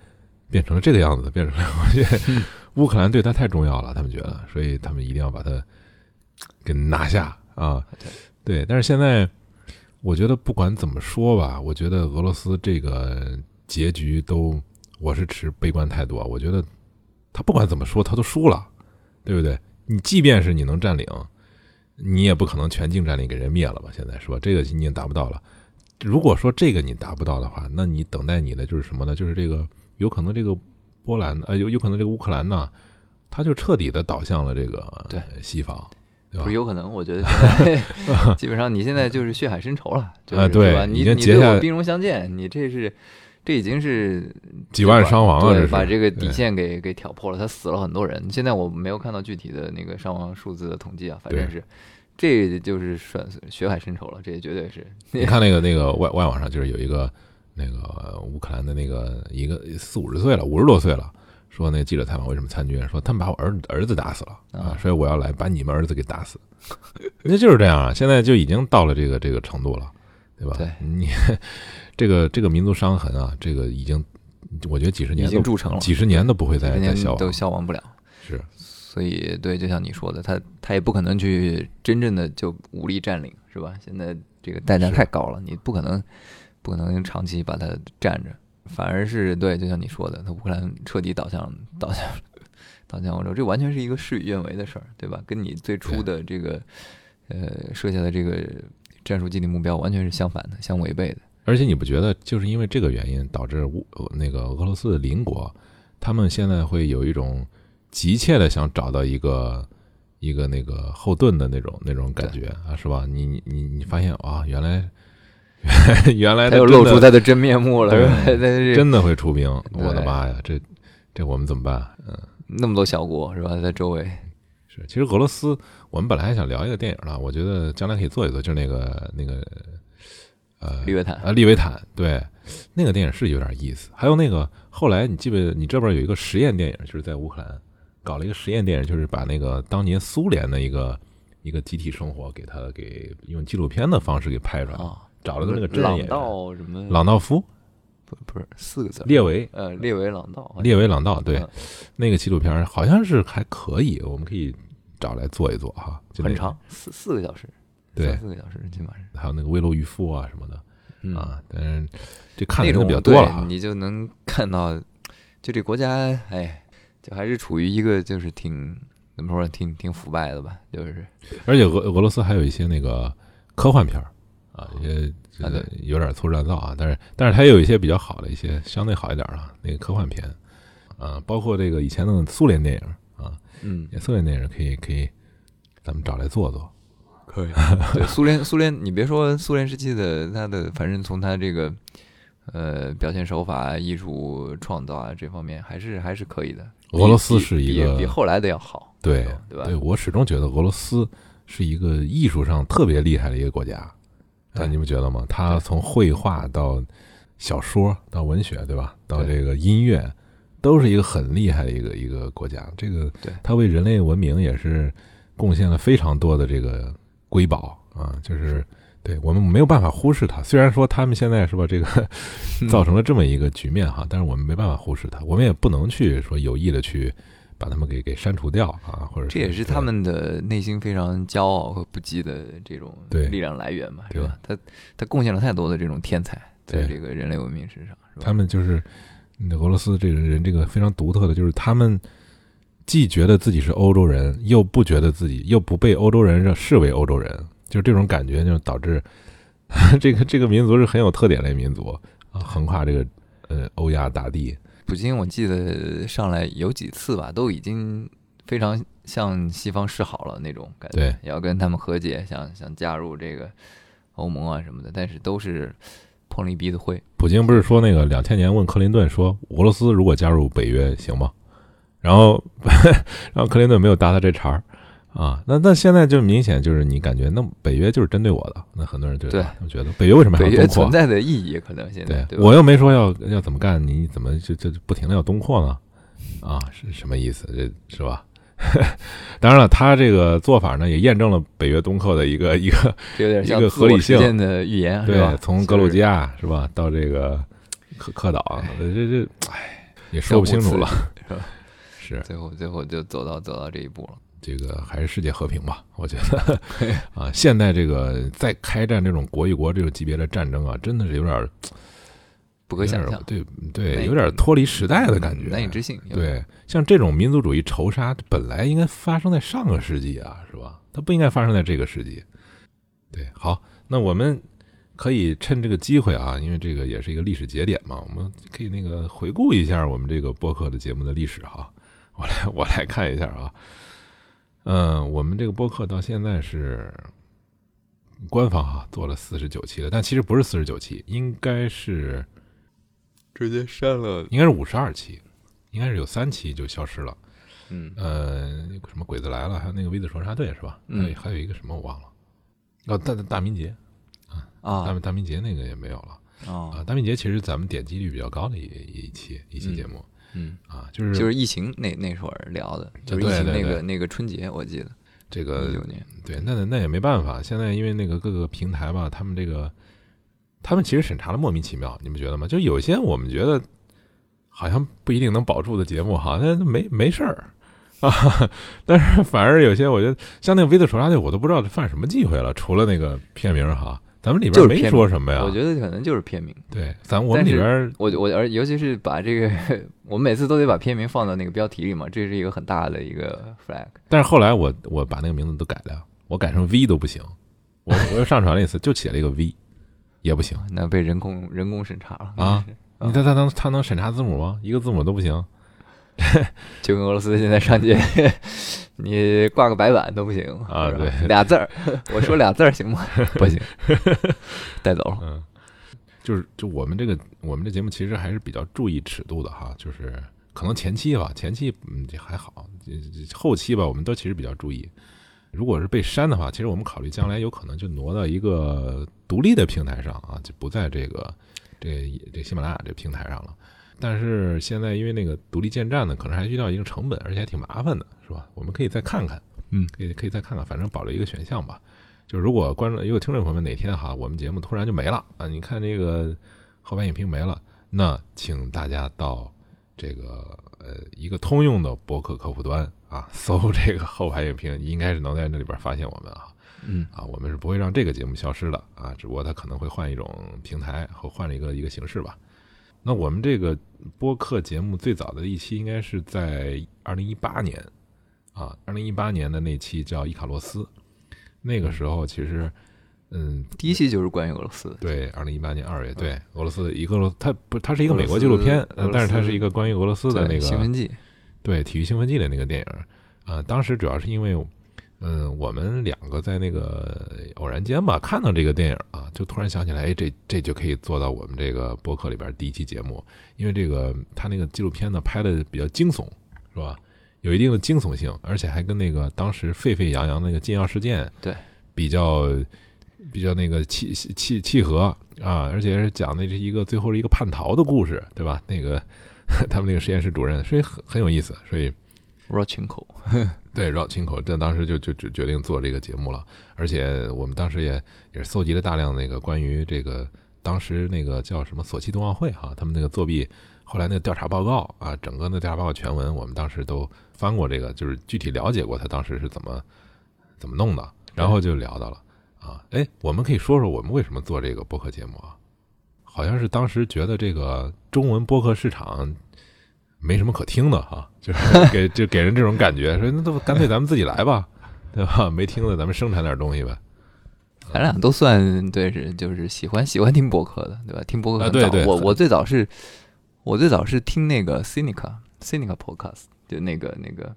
变成了这个样子，变成了 我觉得乌克兰对他太重要了，他们觉得，所以他们一定要把它给拿下啊。对，但是现在我觉得不管怎么说吧，我觉得俄罗斯这个结局都我是持悲观态度啊。我觉得他不管怎么说，他都输了，对不对？你即便是你能占领，你也不可能全境占领给人灭了吧？现在是吧？这个你也达不到了。如果说这个你达不到的话，那你等待你的就是什么呢？就是这个有可能这个波兰呃有有可能这个乌克兰呢，他就彻底的倒向了这个对西方，对吧不是？有可能，我觉得现在 基本上你现在就是血海深仇了，就是啊对是吧？你你经结下对我兵戎相见，你这是这已经是几万伤亡了！对，把这个底线给给挑破了，他死了很多人。现在我没有看到具体的那个伤亡数字的统计啊，反正是这就是算血海深仇了，这绝对是。你看那个那个外外网上就是有一个那个乌克兰的那个一个四五十岁了，五十多岁了，说那个记者采访为什么参军，说他们把我儿儿子打死了啊，啊所以我要来把你们儿子给打死。那就是这样啊，现在就已经到了这个这个程度了，对吧？对你 这个这个民族伤痕啊，这个已经我觉得几十年都经铸成了，几十年都不会再再消亡都消亡不了。是所以，对，就像你说的，他他也不可能去真正的就武力占领，是吧？现在这个代价太高了，你不可能不可能长期把它占着，反而是对，就像你说的，他乌克兰彻底倒向 倒向倒向欧洲，这完全是一个事与愿违的事儿，对吧？跟你最初的这个呃设下的这个战术既定目标完全是相反的、相违背的。而且你不觉得就是因为这个原因导致乌呃那个俄罗斯的邻国，他们现在会有一种急切的想找到一个一个那个后盾的那种那种感觉啊，是吧？你你你你发现啊，原来 原来他又露出他的真面目了？真的会出兵，我的妈呀，这这我们怎么办？嗯，那么多小国是吧？在周围，是，其实俄罗斯我们本来还想聊一个电影呢，我觉得将来可以做一做，就是那个那个呃利维坦啊，利维坦，对，那个电影是有点意思。还有那个后来你记不记得，你这边有一个实验电影，就是在乌克兰搞了一个实验电影，就是把那个当年苏联的一个一个集体生活给他给用纪录片的方式给拍出来，啊，找了个那个真朗演员。道什么？朗道夫、不不是四个字，列维、呃列维朗道，列维朗道，对。嗯，那个纪录片好像是还可以，我们可以找来做一做哈，就那个。很长，四四个小时，对。三四个小时起码是。还有那个危楼渔夫啊什么的嗯。啊，但是这看的那种人比较多了你就能看到，就这国家，哎，就还是处于一个就是挺怎么说呢，挺挺腐败的吧，就是。而且俄俄罗斯还有一些那个科幻片儿啊，一些啊对有点粗制滥造啊，但是但是它也有一些比较好的一些相对好一点儿啊那个科幻片，啊，包括这个以前的苏联电影啊，嗯，苏联电影可以可以咱们找来做做，可以。对，苏联 苏联，你别说苏联时期的，他的反正从他这个呃表现手法、艺术创造啊这方面，还是还是可以的。俄罗斯是一个比比后来的要好，对对吧？对我始终觉得俄罗斯是一个艺术上特别厉害的一个国家，啊，对你不觉得吗？他从绘画到小说到文学，对吧？到这个音乐，都是一个很厉害的一个一个国家。这个对它为人类文明也是贡献了非常多的这个瑰宝啊，就是。对我们没有办法忽视它，虽然说他们现在是吧，这个嗯造成了这么一个局面哈，但是我们没办法忽视它，我们也不能去说有意的去把他们给给删除掉啊，或者这也是他们的内心非常骄傲和不羁的这种力量来源嘛，是对吧？他他贡献了太多的这种天才在对这个人类文明身上，是吧？他们就是嗯俄罗斯这个人，这个非常独特的，就是他们既觉得自己是欧洲人，又不觉得自己，又不被欧洲人认视为欧洲人，就是这种感觉，就导致 这个这个民族是很有特点的民族啊，横跨这个呃欧亚大地。普京我记得上来有几次吧，都已经非常向西方示好了那种感觉，对也要跟他们和解，想想加入这个欧盟啊什么的，但是都是碰了一鼻子灰。普京不是说那个两千年问克林顿说俄罗斯如果加入北约行吗？然后 然后克林顿没有搭他这茬儿啊。那那现在就明显就是你感觉那北约就是针对我的，那很多人就对我觉得北约为什么还东扩存？在的意义可能现在对对我又没说要要怎么干，你怎么就就不停的要东扩呢？啊，是什么意思？这是吧？当然了，他这个做法呢，也验证了北约东扩的一个一个 有点像一个合理性的预言，是吧对，？从格鲁吉亚亚是吧到这个克克岛，这这哎也说不清楚了。是吧？是最后最后就走到走到这一步了。这个还是世界和平吧？我觉得 啊，现在这个在开战这种国与国这种级别的战争啊，真的是有点儿不可想象，对对，有点脱离时代的感觉，难以置信。对，像这种民族主义仇杀，本来应该发生在上个世纪啊，是吧？它不应该发生在这个世纪。对，好，那我们可以趁这个机会啊，因为这个也是一个历史节点嘛，我们可以那个回顾一下我们这个播客的节目的历史哈。我来，我来看一下啊。嗯，我们这个播客到现在是官方啊做了四十九期了，但其实不是四十九期，应该是直接删了。应该是五十二期，应该是有三期就消失了。嗯，呃，什么鬼子来了，还有那个 V 字双杀队是吧？嗯还有一个什么我忘了。哦，大大明节，啊啊大大明节那个也没有了啊。啊，大明节其实咱们点击率比较高的一一期一期节目嗯，啊，就是就是疫情那那会儿聊的，就是疫情对对对那个那个春节，我记得这个一九年。对，那那也没办法，现在因为那个各个平台吧，他们这个他们其实审查的莫名其妙，你们觉得吗？就有些我们觉得好像不一定能保住的节目，好像没没事儿 啊，但是反而有些我觉得像那个《V 字仇杀队》，我都不知道犯什么忌讳了，除了那个片名哈，咱们里边没说什么呀。我觉得可能就是片名。对，咱我们里边我我而尤其是把这个，我们每次都得把片名放到那个标题里嘛，这是一个很大的一个 flag。但是后来我我把那个名字都改了，我改成 V 都不行，我我又上传了一次，就写了一个 V，也不行。那被人工人工审查了啊！你他他能他能审查字母吗？一个字母都不行。就跟俄罗斯现在上街，你挂个白板都不行啊对俩字儿，我说俩字儿行吗？不行，带走了。嗯，就是就我们这个我们这节目其实还是比较注意尺度的哈，就是可能前期吧，前期嗯这还好，后期吧，我们都其实比较注意。如果是被删的话，其实我们考虑将来有可能就挪到一个独立的平台上啊，就不在这个这这喜马拉雅这平台上了。但是现在因为那个独立建站呢，可能还需要一个成本，而且还挺麻烦的，是吧？我们可以再看看，嗯，可以可以再看看，反正保留一个选项吧。就是如果观众如果听众朋友们哪天哈，我们节目突然就没了啊，你看这个后排影评没了，那请大家到这个呃一个通用的博客客户端啊，搜这个后排影评，应该是能在那里边发现我们啊。嗯啊，我们是不会让这个节目消失的啊，只不过它可能会换一种平台或换了一个一个形式吧。那我们这个播客节目最早的一期应该是在二零一八年啊，二零一八年的那期叫伊卡洛斯，那个时候其实嗯，第一期就是关于俄罗斯，对，二零一八年二月，对俄罗斯的一个罗，它不，它是一个美国纪录片，但是它是一个关于俄罗斯的那个兴奋剂，对体育兴奋剂的那个电影儿，啊，当时主要是因为，嗯，我们两个在那个偶然间吧看到这个电影啊，就突然想起来，哎，这这就可以做到我们这个博客里边第一期节目，因为这个他那个纪录片呢拍的比较惊悚，是吧？有一定的惊悚性，而且还跟那个当时沸沸扬扬那个禁药事件对比较比较那个契契契合啊，而且是讲的是一个最后是一个叛逃的故事，对吧？那个 他们那个实验室主任，所以很很有意思，所以。R o c h i n k o 对，绕亲口，这当时就就就决定做这个节目了，而且我们当时也也是搜集了大量那个关于这个当时那个叫什么索契冬奥会哈，他们那个作弊，后来那个调查报告啊，整个那调查报告全文，我们当时都翻过这个，就是具体了解过他当时是怎么怎么弄的，然后就聊到了啊，哎，我们可以说说我们为什么做这个播客节目啊？好像是当时觉得这个中文播客市场没什么可听的哈，就是给就给人这种感觉，说那都干脆咱们自己来吧，对吧？没听的咱们生产点东西呗。咱俩都算对是就是喜欢喜欢听博客的，对吧？听博客很早，啊对对我我最早是，我最早是听那个 Cynica Cynica Podcast，就那个那个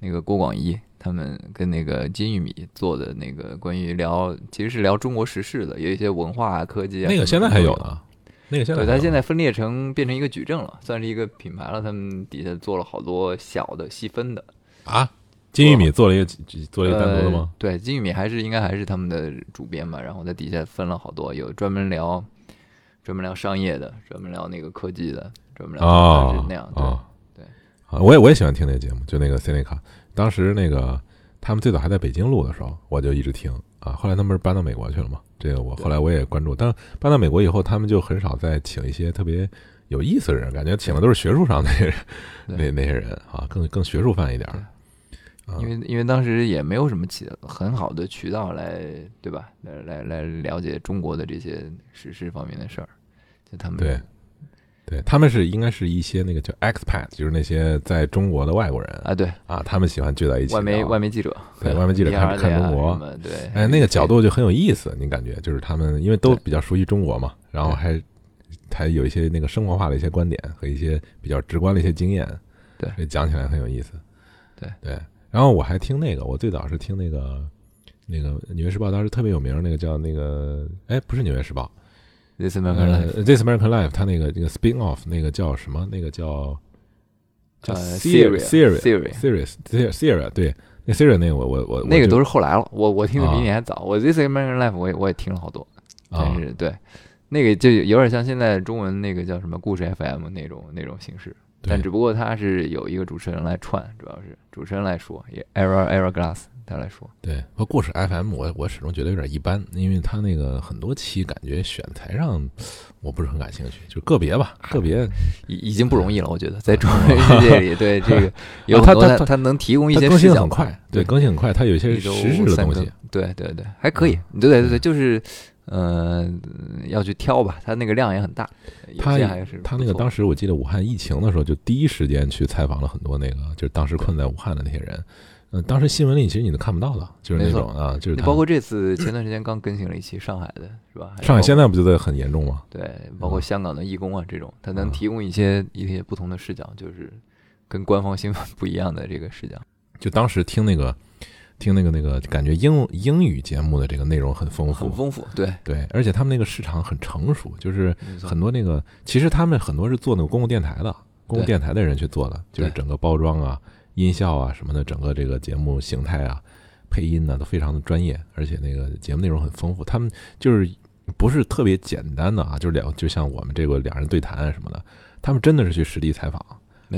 那个郭广义他们跟那个金玉米做的那个关于聊，其实是聊中国时事的，有一些文化啊、科技啊，那个现在还有。呢，那个现在对，还有它现在分裂成变成一个矩阵了，算是一个品牌了。他们底下做了好多小的细分的，啊，金玉米做了一个做了一个单独的吗呃？？对，金玉米还是应该还是他们的主编吧，然后在底下分了好多，有专门聊专门聊商业的，专门聊那个科技的，专门聊哦是那样。对，哦对啊，我也我也喜欢听那个节目，就那个 Cinica，当时那个他们最早还在北京录的时候，我就一直听啊。后来他们不是搬到美国去了嘛？这个我后来我也关注，但搬到美国以后，他们就很少再请一些特别有意思的人，感觉请的都是学术上那些人那那些人啊，更更学术范一点因为因为当时也没有什么其很好的渠道来，对吧？来来来了解中国的这些时事方面的事儿，就他们对对，他们是应该是一些那个叫 expat，就是那些在中国的外国人啊，对，啊，他们喜欢聚在一起外媒外媒记者，对外媒记者看看中国对，哎，那个角度就很有意思，你感觉就是他们因为都比较熟悉中国嘛，然后还还有一些那个生活化的一些观点和一些比较直观的一些经验，对所以讲起来很有意思。对。对，然后我还听那个，我最早是听那个那个《纽约时报》当时特别有名那个叫那个哎，不是《纽约时报》This American 呃 Life，《This American Life》，它那个那个 spin off 那个叫什么？那个叫叫呃 Syria Syria Syria Syria Syria 对，那 series 那个我我我那个都是是后来了，我我听的比啊你还早。我 This American Life 我也我也听了好多，啊但是对，那个就有点像现在中文那个叫什么故事 FM 那种那种形式，对但只不过他是有一个主持人来串，主要是主持人来说，也 Error Error Glass 他来说，对，和故事 FM 我我始终觉得有点一般，因为他那个很多期感觉选材上我不是很感兴趣，就个别吧，个别 已已经不容易了，我觉得在中 文世界里，对这个 有他他他能提供一些它更新很快，对，更新很快，他有一些实质的东西，对对对，还可以，对对对，就是呃要去挑吧，它那个量也很大，他他那个当时时我记得武汉疫情的时候，就第一时间去采访了很多那个就是当时困在武汉的那些人，嗯，当时新闻里其实你都看不到的，就是那种啊，就是包括这次前段时间刚更新了一期上海的，是吧？上海现在不就在很严重吗？对，包括嗯香港的义工啊这种，他能嗯提供一些一些不同的视角，就是跟官方新闻不一样的这个视角。就当时听那个听那个那个，感觉英英语节目的这个内容很丰富。很，丰富，对，对，而且他们那个市场很成熟，就是很多那个，其实他们很多是做那个公共电台的，公共电台的人去做的，就是整个包装啊、音效啊什么的，整个这个节目形态啊、配音呢、都非常的专业，而且那个节目内容很丰富。他们就是不是特别简单的啊，就是两就像我们这个两人对谈啊什么的，他们真的是去实地采访，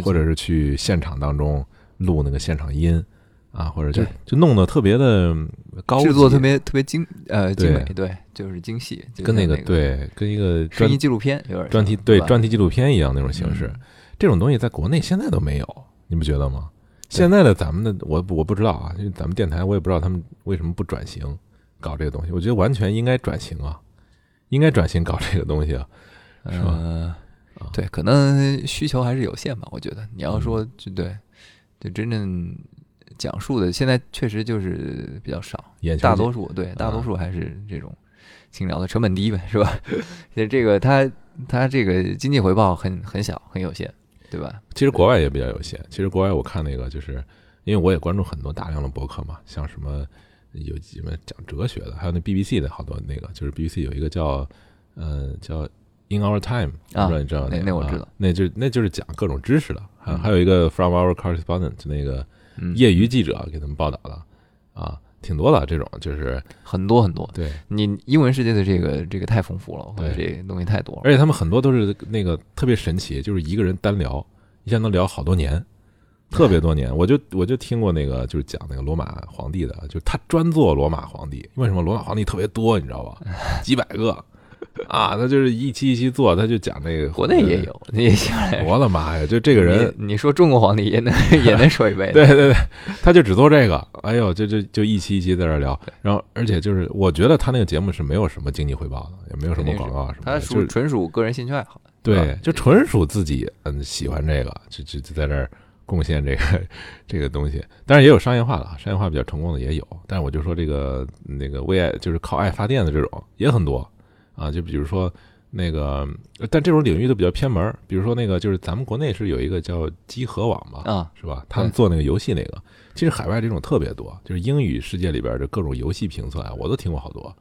或者是去现场当中录那个现场音啊，或者就就弄得特别的高，制作特别特别精呃精美，对对，就是精细，跟那个对跟一个声专题纪录片有点专题对专题纪录片一样那种形式。嗯这种东西在国内现在都没有，你不觉得吗？现在的咱们的我我不知道啊，因为咱们电台我也不知道他们为什么不转型搞这个东西。我觉得完全应该转型啊，应该转型搞这个东西啊。是吧呃啊，对，可能需求还是有限吧。我觉得你要嗯说就对，就真正讲述的，现在确实就是比较少，大多数对大多数还是这种轻聊的，成本低呗，是吧？这这个它它这个经济回报很很小，很有限，对吧？其实国外也比较有限。其实国外我看那个，就是因为我也关注很多大量的博客嘛，像什么有什么讲哲学的，还有那 BBC 的好多那个，就是 BBC 有一个叫呃叫 In Our Time，啊不知道你知道那那我知道那就那就是讲各种知识的。还有嗯还有一个 From Our Correspondent，就那个嗯，业余记者给他们报道的啊，挺多的这种，就是很多很多。对，你英文世界的这个这个太丰富了，或这东西太多了。而且他们很多都是那个特别神奇，就是一个人单聊，一下能聊好多年，特别多年。我就我就听过那个，就是讲那个罗马皇帝的，就是他专做罗马皇帝。为什么罗马皇帝特别多，你知道吧？几百个 啊，他就是一期一期做，他就讲这个。国内也。有，你也下来。我的妈呀！就这个人，你，你说中国皇帝也能 也能说一辈子。对对对，他就只做这个。哎呦，就就就一期一期在这儿聊，然后而且就是我觉得他那个节目是没有什么经济回报的，也没有什么广告啊什么的，他就是属纯属个人兴趣爱好。对，就纯属自己嗯喜欢这个，就就就在这儿贡献这个 这个东西。当然也有商业化的，商业化比较成功的也有。但是我就说这个那个为爱就是靠爱发电的这种也很多啊。就比如说那个，但这种领域都比较偏门儿。比如说那个就是咱们国内是有一个叫机核网嘛，啊，是吧？他们做那个游戏那个，其实海外这种特别多，就是英语世界里边的各种游戏评测啊，我都听过好多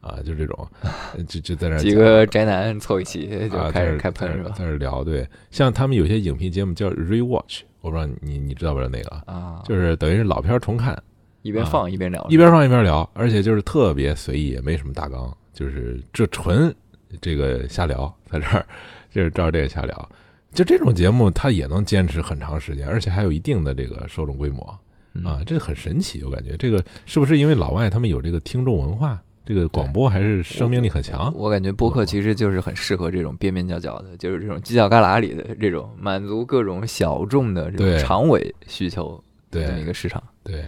啊，就这种，就就在那几个宅男凑一起就啊，开始开喷是吧？在这聊，对，像他们有些影评节目叫 rewatch，我不知道你你知道不知道那个啊？啊，就是等于是老片儿重看，一边放一边聊，一边放一边聊，而且就是特别随意，也没什么大纲，就是这纯这个瞎聊，在这儿就是照这个瞎聊。就这种节目，它也能坚持很长时间，而且还有一定的这个受众规模嗯啊，这很神奇。我感觉这个是不是因为老外他们有这个听众文化，这个广播还是生命力很强？我感觉播客其实就是很适合这种边边角角的，就是这种犄角旮旯里的这种满足各种小众的这对种长尾需求的一个市场。对，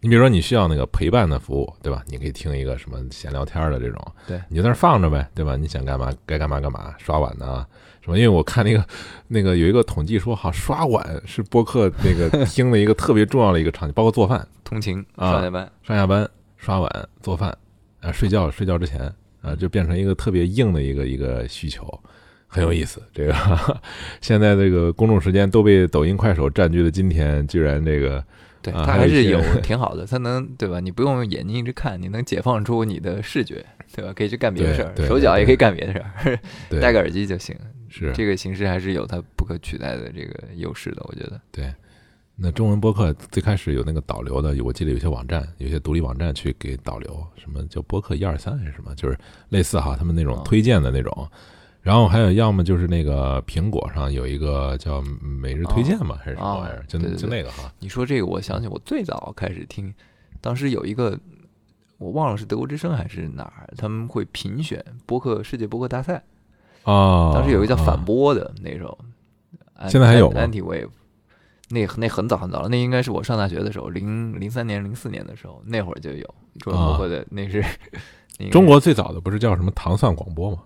你比如说你需要那个陪伴的服务，对吧？你可以听一个什么闲聊天的这种，对你就在那儿放着呗，对吧？你想干嘛该干嘛干嘛，刷碗呢什么？因为我看那个那个有一个统计说，好刷碗是播客那个 听的一个特别重要的一个场景，包括做饭、通勤啊上下班，上下班、刷碗、做饭，啊，睡觉睡觉之前啊，就变成一个特别硬的一个一个需求。很有意思，这个 现在这个公众时间都被抖音、快手占据的今天，居然这个对，啊它还是有 挺好的，它能对吧？你不用眼睛一直看，你能解放出你的视觉，对吧？可以去干别的事儿，手脚也可以干别的事儿，戴个耳机就行。是这个形式还是有它不可取代的这个优势的，我觉得。对，那中文播客最开始有那个导流的，我记得有些网站，有些独立网站去给导流，什么叫播客一二三还是什么，就是类似哈，他们那种哦推荐的那种。然后还有要么就是那个苹果上有一个叫每日推荐嘛，还是什么玩意儿，就就那个哈。你说这个，我想起我最早开始听，当时有一个我忘了是德国之声还是哪儿，他们会评选播客世界播客大赛，啊，当时有一个叫反啊播的那时候，现在还有吗？Anti Wave，那那很早很早了，那应该是我上大学的时候，零零三年零四年的时候，那会儿就有中国播客的，那是 那个中国最早的不是叫什么糖蒜广播吗？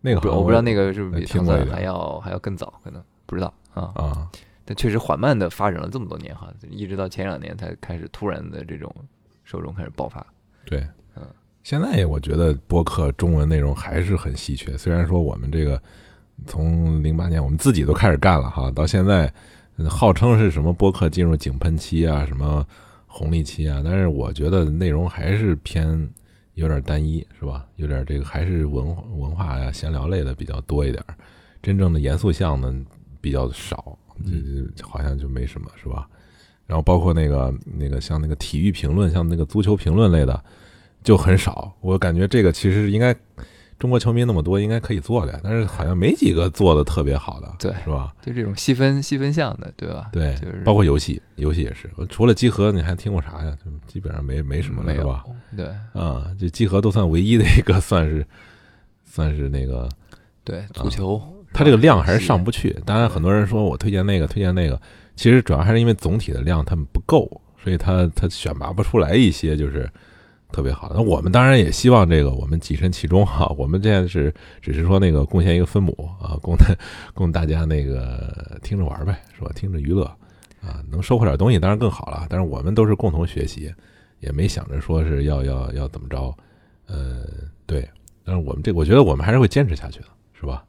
那个我不知道那个是不是比唐听过一点三还要还要更早，可能不知道啊。啊，但确实缓慢的发展了这么多年哈，一直到前两年才开始突然的这种受众开始爆发。对，嗯，现在我觉得播客中文内容还是很稀缺。虽然说我们这个从零八年我们自己都开始干了哈，到现在嗯号称是什么播客进入井喷期啊，什么红利期啊，但是我觉得内容还是偏有点单一，是吧？有点这个还是文化文化呀、闲聊类的比较多一点儿，真正的严肃项呢比较少，就就好像就没什么，是吧？然后包括那个那个像那个体育评论，像那个足球评论类的，就很少。我感觉这个其实应该中国球迷那么多，应该可以做的，但是好像没几个做的特别好的，对是吧？就这种细分细分项的，对吧？对就是，包括游戏，游戏也是。除了集合，你还听过啥呀？就基本上没没什么了，是吧？？对啊，这集合都算唯一的一个，算是算是那个，对，足球它这个量还是上不不去。当然，很多人说我推荐那个，推荐那个，其实主要还是因为总体的量他们不够，所以他他选拔不出来一些就是特别好。那我们当然也希望这个我们跻身其中哈。我们现在是只是说那个贡献一个分母啊，供供大家那个听着玩呗，是吧？听着娱乐啊，能收获点东西当然更好了。但是我们都是共同学习，也没想着说是要要要怎么着，呃，对。但是我们这，我觉得我们还是会坚持下去的，是吧？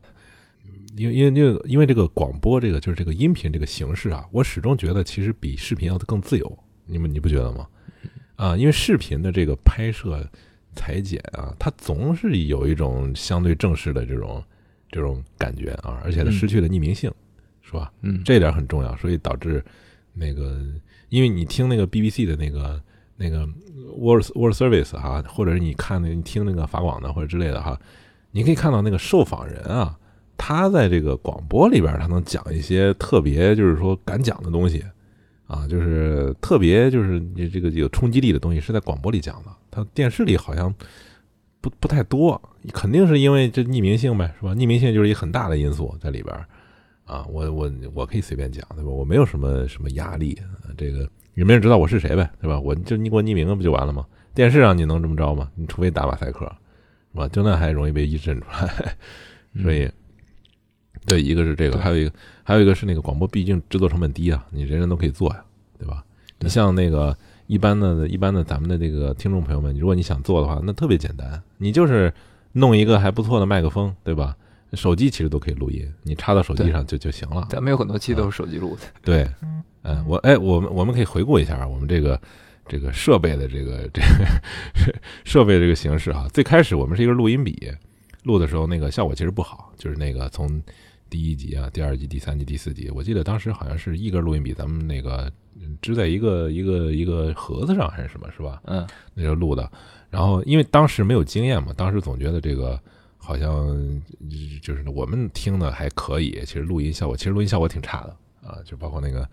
因为因为因为因为这个广播这个就是这个音频这个形式啊，我始终觉得其实比视频要更自由。你们你不觉得吗？啊，因为视频的这个拍摄、裁剪啊，它总是有一种相对正式的这种这种感觉啊，而且它失去了匿名性，是吧？嗯，这点很重要，所以导致那个，因为你听那个 BBC 的那个那个 World World Service 哈，或者是你看那你听那个法广的或者之类的哈，你可以看到那个受访人啊，他在这个广播里边，他能讲一些特别就是说敢讲的东西啊，就是特别就是你这个有冲击力的东西是在广播里讲的，他电视里好像不不太多，肯定是因为这匿名性呗，是吧？匿名性就是一个很大的因素在里边啊，我我我可以随便讲，对吧？我没有什么什么压力，这个也没人知道我是谁呗，对吧？我就你给我匿名了不就完了吗？电视上你能这么着吗？你除非打马赛克，是吧？就那还容易被一认出来，所以，对，一个是这个，还有一个还有一个是那个广播，毕竟制作成本低啊，你人人都可以做呀，对吧？你像那个一般的、一般的咱们的这个听众朋友们，如果你想做的话，那特别简单，你就是弄一个还不错的麦克风，对吧？手机其实都可以录音，你插到手机上就就行了。咱们有很多期都是手机录的，对，嗯，我哎，我们我们可以回顾一下我们这个这个设备的这个这个 设备这个形式啊。最开始我们是一个录音笔，录的时候那个效果其实不好，就是那个从第一集啊、第二集、第三集、第四集，我记得当时好像是一根录音笔，咱们那个嗯支在一个一个一个盒子上还是什么，是吧？嗯，那时候录的。然后因为当时没有经验嘛，当时总觉得这个好像就是我们听的还可以，其实录音效果其实录音效果挺差的啊，就包括那个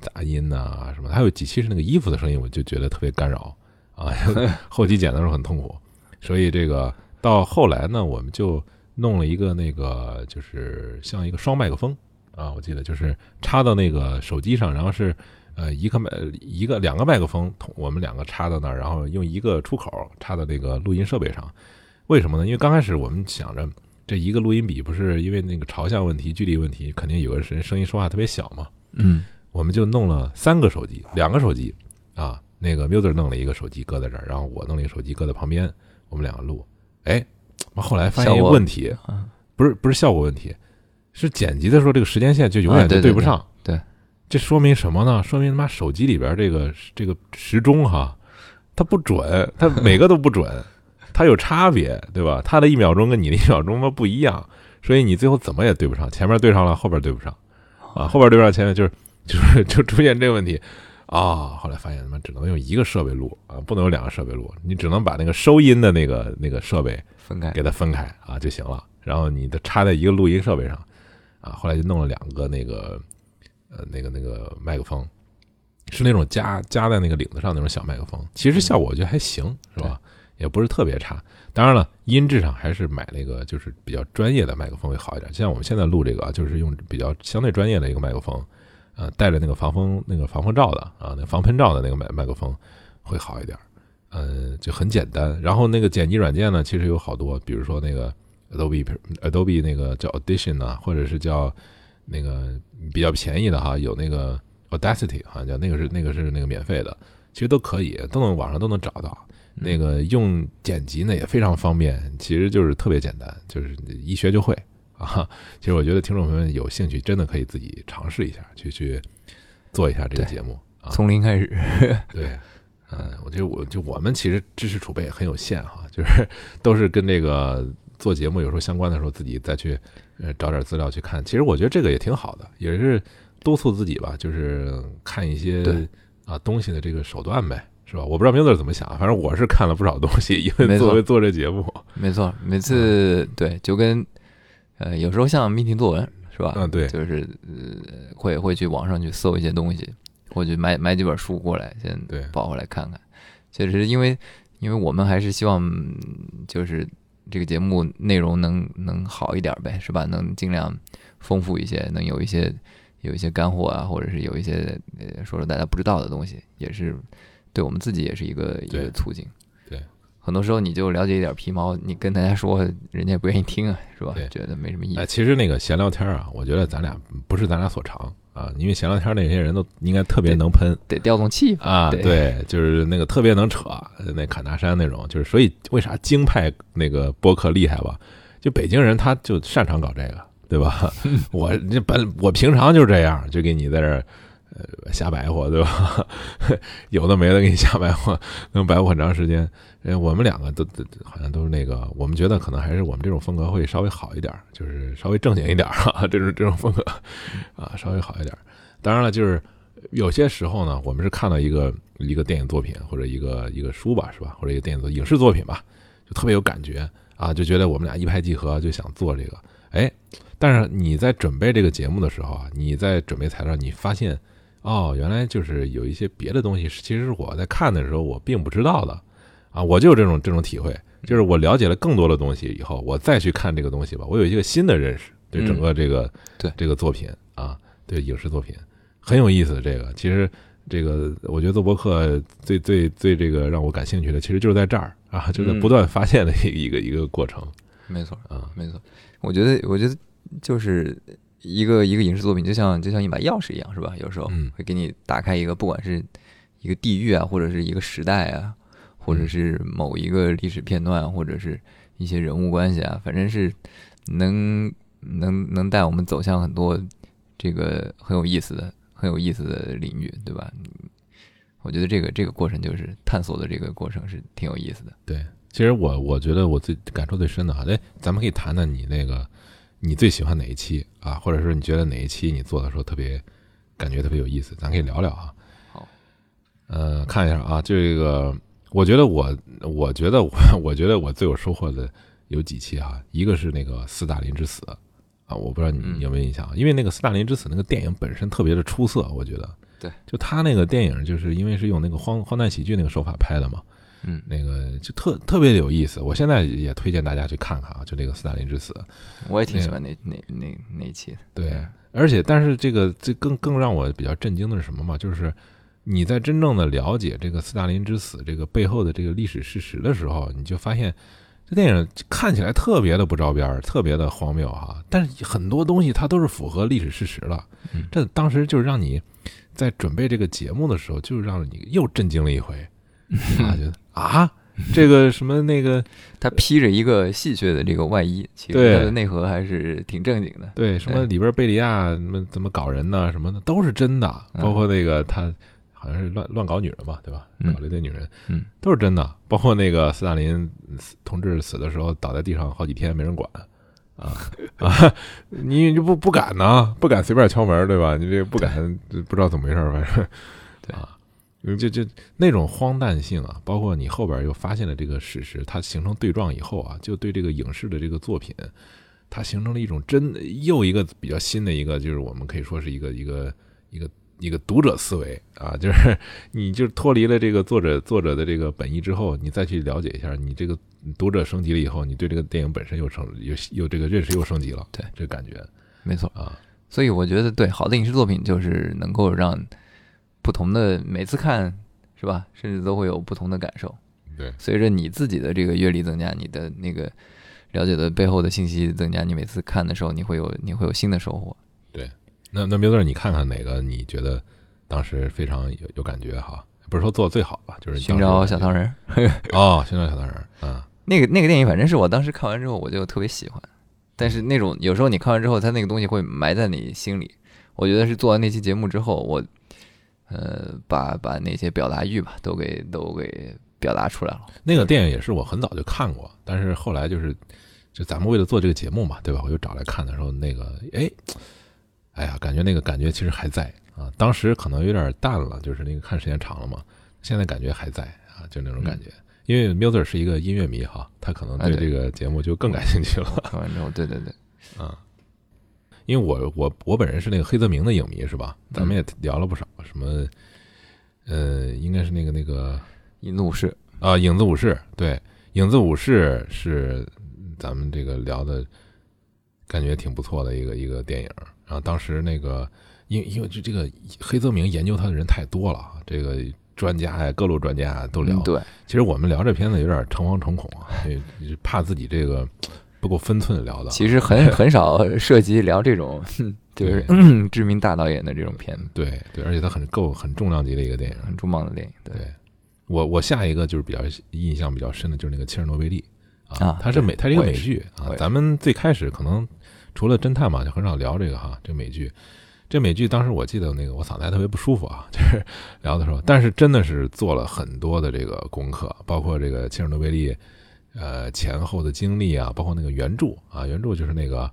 杂音呐、什么，还有几期是那个衣服的声音，我就觉得特别干扰啊，后期剪的时候很痛苦。所以这个到后来呢，我们就弄了一个那个就是像一个双麦克风啊，我记得就是插到那个手机上，然后是呃一个麦一个两个麦克风，同我们两个插到那儿，然后用一个出口插到那个录音设备上。为什么呢？因为刚开始我们想着这一个录音笔不是因为那个朝向问题、距离问题，肯定有个人声音说话特别小嘛，嗯，我们就弄了三个手机，两个手机啊，那个 Muser 弄了一个手机搁在这儿，然后我弄了一个手机搁在旁边，我们两个录。哎，完后来发现一个问题，啊不是不是效果问题，是剪辑的时候这个时间线就永远就啊对对不上。对对这说明什么呢？说明他妈手机里边这个这个时钟哈，它不准，它每个都不准，它有差别，对吧？它的一秒钟跟你的一秒钟嘛不一样，所以你最后怎么也对不上，前面对上了，后边对不上，啊，后边对不上，前面就是就是就出现这个问题啊。后来发现他妈只能用一个设备录啊，不能有两个设备录，你只能把那个收音的那个那个设备分开给它分开啊就行了。然后你的插在一个录音设备上啊，后来就弄了两个那个呃那个那个麦克风，是那种夹夹在那个领子上那种小麦克风，其实效果我觉得还行，是吧？也不是特别差。当然了，音质上还是买那个就是比较专业的麦克风会好一点。就像我们现在录这个啊，就是用比较相对专业的一个麦克风，呃，带着那个防风那个防风罩的啊，那防喷罩的那个麦麦克风会好一点。呃，就很简单。然后那个剪辑软件呢，其实有好多，比如说那个 Adobe Adobe 那个叫 Audition 啊，或者是叫那个比较便宜的哈，有那个 Audacity 好像叫那个是那个是那个免费的，其实都可以，都能网上都能找到。那个用剪辑呢也非常方便，其实就是特别简单，就是一学就会啊。其实我觉得听众朋友们有兴趣，真的可以自己尝试一下，去去做一下这个节目啊。从零开始，对，嗯，我觉得我就我们其实知识储备很有限哈，就是 都是跟这个做节目有时候相关的时候，自己再去呃找点资料去看。其实我觉得这个也挺好的，也是督促自己吧，就是看一些对啊东西的这个手段呗，是吧？我不知道明子怎么想，反正我是看了不少东西，因为作为做这节目，没错，每次对就跟呃有时候像命题作文是吧？嗯，对，就是呃会会去网上去搜一些东西，或者买买几本书过来，先对抱回来看看。确实，因为因为我们还是希望嗯就是这个节目内容能能好一点呗，是吧？能尽量丰富一些，能有一些有一些干货啊，或者是有一些呃说说大家不知道的东西，也是对我们自己也是一个一个促进。对，很多时候你就了解一点皮毛，你跟大家说，人家也不愿意听啊，是吧对？觉得没什么意哎，思。其实那个闲聊天啊，我觉得咱俩不是咱俩所长啊，因为前两天那些人都应该特别能喷。得调动气氛。啊，对对，就是那个特别能扯，那侃大山那种，就是所以为啥京派那个播客厉害吧？就北京人他就擅长搞这个，对吧？我这本我平常就这样，就给你在这儿呃瞎白活，对吧？有的没的给你瞎白活，能白活很长时间。呃，我们两个都都好像都是那个，我们觉得可能还是我们这种风格会稍微好一点，就是稍微正经一点儿啊，这种这种风格啊，稍微好一点。当然了，就是有些时候呢，我们是看到一个一个电影作品或者一个一个书吧，是吧？或者一个电影作影视作品吧，就特别有感觉啊，就觉得我们俩一拍即合，就想做这个。哎，但是你在准备这个节目的时候啊，你在准备材料，你发现哦，原来就是有一些别的东西是，其实是我在看的时候我并不知道的啊，我就有这种这种体会，就是我了解了更多的东西以后，我再去看这个东西吧，我有一个新的认识，对整个这个、对这个作品啊，对影视作品很有意思。这个其实这个我觉得做博客最最最这个让我感兴趣的，其实就是在这儿啊，就在不断发现的一个、一个一个过程没错，啊，没错。我觉得，我觉得就是一个一个影视作品，就像就像一把钥匙一样，是吧？有时候嗯会给你打开一个，不管是一个地域啊，或者是一个时代啊，或者是某一个历史片段，或者是一些人物关系啊，反正是能能能带我们走向很多这个很有意思的、很有意思的领域，对吧？我觉得这个这个过程就是探索的这个过程是挺有意思的。对。其实我我觉得我最感受最深的哈，哎，咱们可以谈谈你那个你最喜欢哪一期？啊，或者说你觉得哪一期你做的时候特别感觉特别有意思，咱可以聊聊啊。好，呃，看一下啊，这个我觉得我我觉得我 我觉得我最有收获的有几期啊，一个是那个斯大林之死啊，我不知道你嗯。有没有印象，因为那个斯大林之死那个电影本身特别的出色，我觉得。对，就他那个电影，就是因为是用那个荒荒诞喜剧那个手法拍的嘛，嗯，那个就特特别有意思。我现在也推荐大家去看看啊，就那个斯大林之死。我也挺喜欢那那那那一期的。对，而且但是这个这更更让我比较震惊的是什么嘛？就是你在真正的了解这个斯大林之死这个背后的这个历史事实的时候，你就发现这电影看起来特别的不着边儿，特别的荒谬哈。但是很多东西它都是符合历史事实了嗯。这当时就是让你在准备这个节目的时候，就让你又震惊了一回 啊，觉得啊，这个什么那个他披着一个戏谑的这个外衣，其实对他的内核还是挺正经的。对，什么里边贝利亚什么怎么搞人呢，什么的都是真的，嗯包括那个他好像是乱乱搞女人嘛，对吧？嗯搞了一堆女人，嗯，都是真的。包括那个斯大林同志死的时候倒在地上好几天没人管，啊啊，你就不不敢呢，不敢随便敲门，对吧？你这不敢，不知道怎么回事，反正对啊。就就那种荒诞性啊，包括你后边又发现了这个史实，它形成对撞以后啊，就对这个影视的这个作品，它形成了一种真又一个比较新的一个，就是我们可以说是一个一个一个一个读者思维啊，就是 你就脱离了这个作者作者的这个本意之后，你再去了解一下，你这个读者升级了以后，你对这个电影本身又升又又这个认识又升级了，对这个感觉没错。啊，所以我觉得，对好的影视作品就是能够让不同的每次看是吧，甚至都会有不同的感受。对随着你自己的这个阅历增加，你的那个了解的背后的信息增加，你每次看的时候，你会有你会有新的收获。对那那喵子，你看看哪个你觉得当时非常有有感觉哈？不是说做的最好吧，就是寻找小糖人，哦，寻找小糖人儿啊，那个那个电影，反正是我当时看完之后我就特别喜欢。但是那种有时候你看完之后，它那个东西会埋在你心里。我觉得是做完那期节目之后，我呃把把那些表达欲吧都给都给表达出来了。那个电影也是我很早就看过，但是后来就是就咱们为了做这个节目嘛，对吧？我就找来看的时候，那个哎，哎呀，感觉那个感觉其实还在啊。当时可能有点淡了，就是那个看时间长了嘛，现在感觉还在啊，就那种感觉。因为 Miller 是一个音乐迷哈，他可能对这个节目就更感兴趣了。看完之后，对对对，啊，因为我我我本人是那个黑泽明的影迷是吧？咱们也聊了不少，什么呃，应该是那个那个影子武士啊，影子武士，对，影子武士是咱们这个聊的，感觉挺不错的一个一个电影。然后当时那个，因为因为这这个黑泽明研究他的人太多了，这个。专家呀，各路专家都聊。对，其实我们聊这片子有点诚惶诚恐啊，怕自己这个不够分寸聊的。其实很很少涉及聊这种，就是知名大导演的这种片子。对对，而且它很够很重量级的一个电影，很重磅的电影。对，我我下一个就是比较印象比较深的就是那个切尔诺贝利啊，它是美，它是一个美剧啊。咱们最开始可能除了侦探嘛，就很少聊这个哈，这美剧。这美剧当时我记得那个我嗓子还特别不舒服啊，就是聊的时候，但是真的是做了很多的这个功课，包括这个切尔诺贝利，呃前后的经历啊，包括那个原著啊，原著就是那个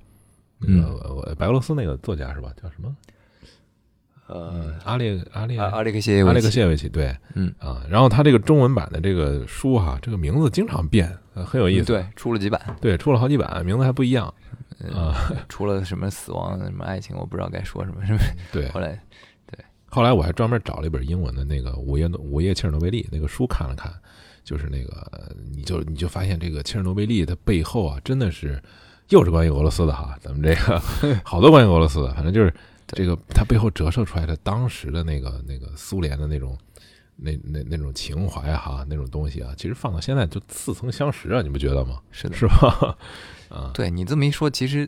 那个白俄罗斯那个作家是吧？叫什么？呃，阿列阿列阿列克谢阿列克谢维奇对，嗯啊，然后他这个中文版的这个书哈，这个名字经常变，很有意思。对，出了几版，对，出了好几版，名字还不一样。啊，除了什么死亡、什么爱情，我不知道该说什么，是不是？对，后来，对，后来我还专门找了一本英文的那个《午夜午夜切尔诺贝利》那个书看了看，就是那个，你就你就发现这个切尔诺贝利它背后啊，真的是又是关于俄罗斯的哈，咱们这个 好多关于俄罗斯的，反正就是这个它背后折射出来的当时的那个那个苏联的那种那那那种情怀哈，那种东西啊，其实放到现在就似曾相识啊，你不觉得吗？是的，是吧？啊，对你这么一说，其实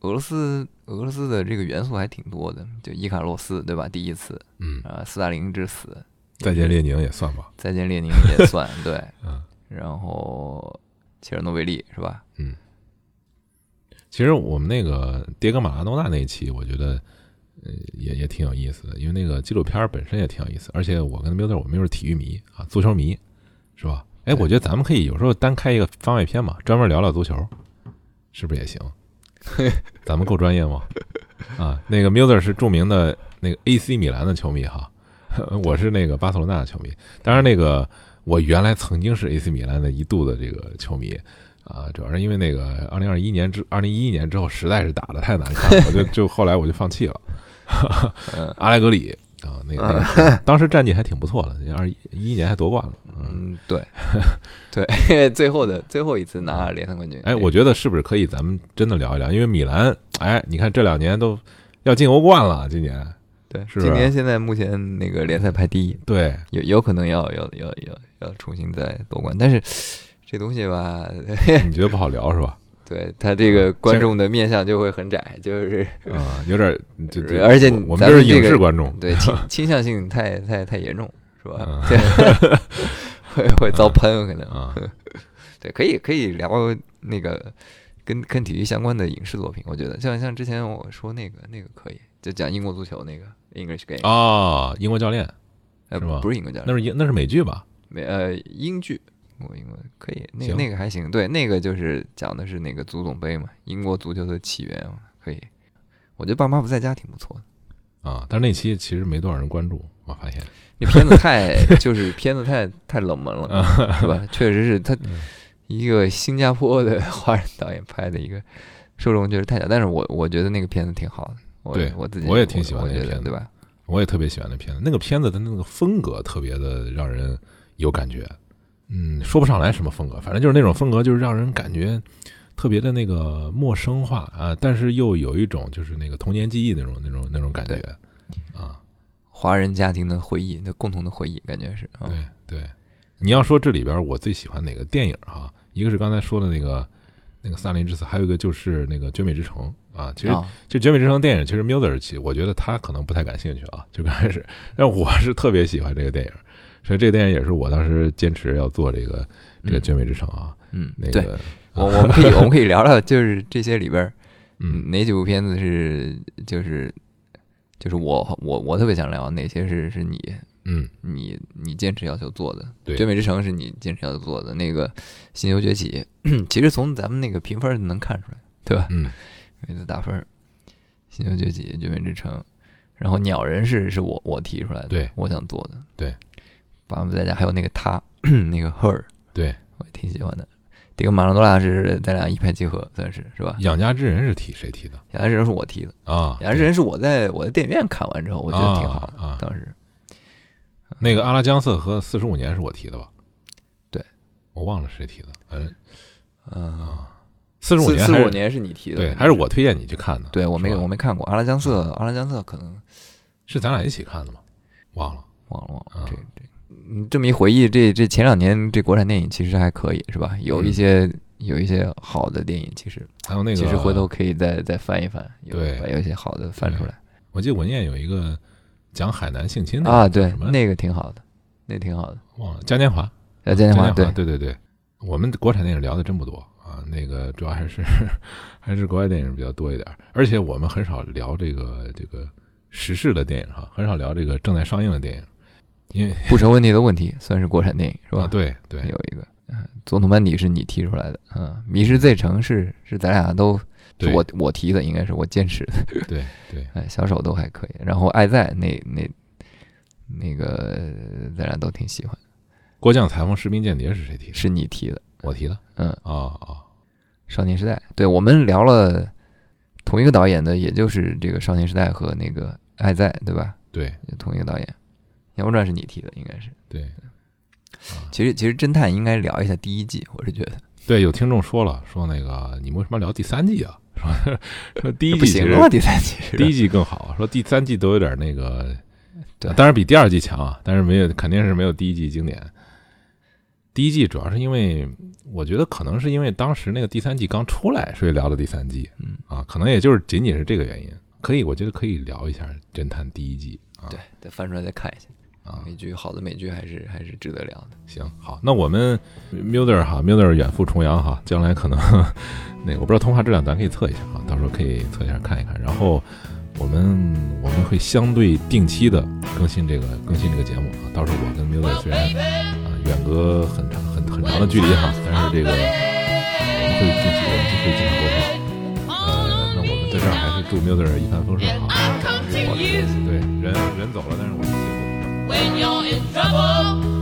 俄罗斯俄罗斯的这个元素还挺多的，就伊卡洛斯对吧？第一次，嗯啊，斯大林之死，再见列宁也算吧，再见列宁也算 对，嗯，然后切尔诺贝利是吧？嗯，其实我们那个迭戈马拉多纳那一期，我觉得呃也也挺有意思的，因为那个纪录片本身也挺有意思，而且我跟缪德我们又是体育迷啊，足球迷是吧？哎，我觉得咱们可以有时候单开一个番外篇嘛，专门聊聊足球。是不是也行？咱们够专业吗？啊，那个 Muller 是著名的那个 AC 米兰的球迷哈，我是那个巴塞罗那的球迷。当然，那个我原来曾经是 AC 米兰的一度的这个球迷啊，主要是因为那个二零二一年之二零一一年之后实在是打的太难看了，我就就后来我就放弃了。阿莱格里。啊，那个当时战绩还挺不错的，二一一年还夺冠了。嗯，对，对，最后的最后一次拿联赛冠军。哎，我觉得是不是可以咱们真的聊一聊？因为米兰，哎，你看这两年都要进欧冠了，今年对，是今年现在目前那个联赛排第一，对，有有可能要要要要要重新再夺冠，但是这东西吧，你觉得不好聊是吧？对他这个观众的面相就会很窄，就是啊，有点 就而且我们这是影视观众，对倾倾向性太太太严重，是吧？对，会会遭喷可能啊。对，可以可以聊那个跟跟体育相关的影视作品，我觉得像像之前我说那个那个可以，就讲英国足球那个 English Game 啊，英国教练是吧？不是英国教练，那是英那是美剧吧？美呃英剧。我英国可以，那那个还行，对，那个就是讲的是那个足总杯嘛，英国足球的起源嘛，可以。我觉得爸妈不在家挺不错的啊，但是那期其实没多少人关注，我发现那片子太就是片子太太冷门了，是吧？确实是他一个新加坡的华人导演拍的一个受众就是太小，但是我我觉得那个片子挺好的，我对我自己我也挺喜欢那片子，对吧？我也特别喜欢那片子，那个片子的那个风格特别的让人有感觉。嗯，说不上来什么风格，反正就是那种风格，就是让人感觉特别的那个陌生化啊，但是又有一种就是那个童年记忆那种那种那种感觉啊，华人家庭的回忆，那共同的回忆，感觉是。对对，你要说这里边我最喜欢哪个电影哈？一个是刚才说的那个那个《萨林之死》，还有一个就是那个《绝美之城》啊。其实啊这《绝美之城》电影，其实 Miller 其实我觉得他可能不太感兴趣啊，就刚开始，但我是特别喜欢这个电影，所以这个电影也是我当时坚持要做这个这个《嗯绝美之城》啊。嗯，那个，我我们可以我们可以聊聊，就是这些里边儿，嗯哪几部片子是就是就是我我我特别想聊，哪些是是你嗯，你你坚持要求做的？对绝美之城是你坚持要求做的。那个《星球崛起》，其实从咱们那个评分能看出来，对吧？嗯每次打分儿，《星球崛起》《绝美之城》，然后《鸟人是》是我我提出来的，对我想做的。对，爸爸在家还有那个他，那个 her，对，我也挺喜欢的。这个马拉多纳是咱俩一拍即合，算是是吧？养家之人是提谁提的养家之人是我提的，啊？养家之人是我在我在电影院看完之后，我觉得挺好的。当时那个阿拉江瑟和四十五年是我提的吧？对，我忘了谁提的，嗯，嗯，四十五年四五年是你提的，对，还是我推荐你去看的。对我没有我没看过阿拉江瑟，阿拉江瑟可能 是咱俩一起看的吗？忘了。忘了忘啊了。这这，你，这么一回忆，这这前两年这国产电影其实还可以，是吧？有一嗯些有一些好的电影，其实还有那个，其实回头可以再再翻一翻，有对把有一些好的翻出来我记得文彦有一个讲海南性侵的啊。对那个挺好的，那挺好的。忘了嘉年华，呃，嘉年华对对对对，我们国产电影聊的真不多啊，那个主要还是 还是国外电影比较多一点，而且我们很少聊这个这个时事的电影哈，很少聊这个正在上映的电影，因为不成问题的问题，算是国产电影是吧？啊，对对有一个，嗯，总统班底是你提出来的，嗯，《迷失 Z 城》是是咱俩都是对我我提的，应该是我坚持的，对对，哎，小手都还可以。然后《爱在》那那那个咱俩都挺喜欢，郭将裁缝士兵间谍是谁提的？是你提的，我提的嗯，啊啊，少年时代》对我们聊了同一个导演的，也就是这个《少年时代》和那个《爱在》，对吧？对同一个导演，《阳光传》是你提的，应该是。对其实其实侦探应该聊一下第一季，我是觉得对，有听众说了，说那个你们为什么聊第三季啊？说说第一季不行了，第三季第一季更好，说第三季都有点那个，当然比第二季强啊，但是没有肯定是没有第一季经典。第一季主要是因为我觉得可能是因为当时那个第三季刚出来，所以聊的第三季，嗯啊，可能也就是仅仅是这个原因。可以，我觉得可以聊一下侦探第一季啊。对，再翻出来再看一下。啊，美剧好的美剧还是还是值得聊的。行，好，那我们 Mulder 哈，Mulder 远赴重洋哈，将来可能 那个我不知道通话质量，咱可以测一下啊，到时候可以测一下看一看。然后我们我们会相对定期的更新这个更新这个节目啊，到时候我跟 Mulder 虽然啊远隔很长很很长的距离哈，但是这个我们会定期我们就会经常沟通。呃，那我们在这儿还是祝 Mulder 一帆风顺哈。对，人人走了，但是我们 when you're in trouble.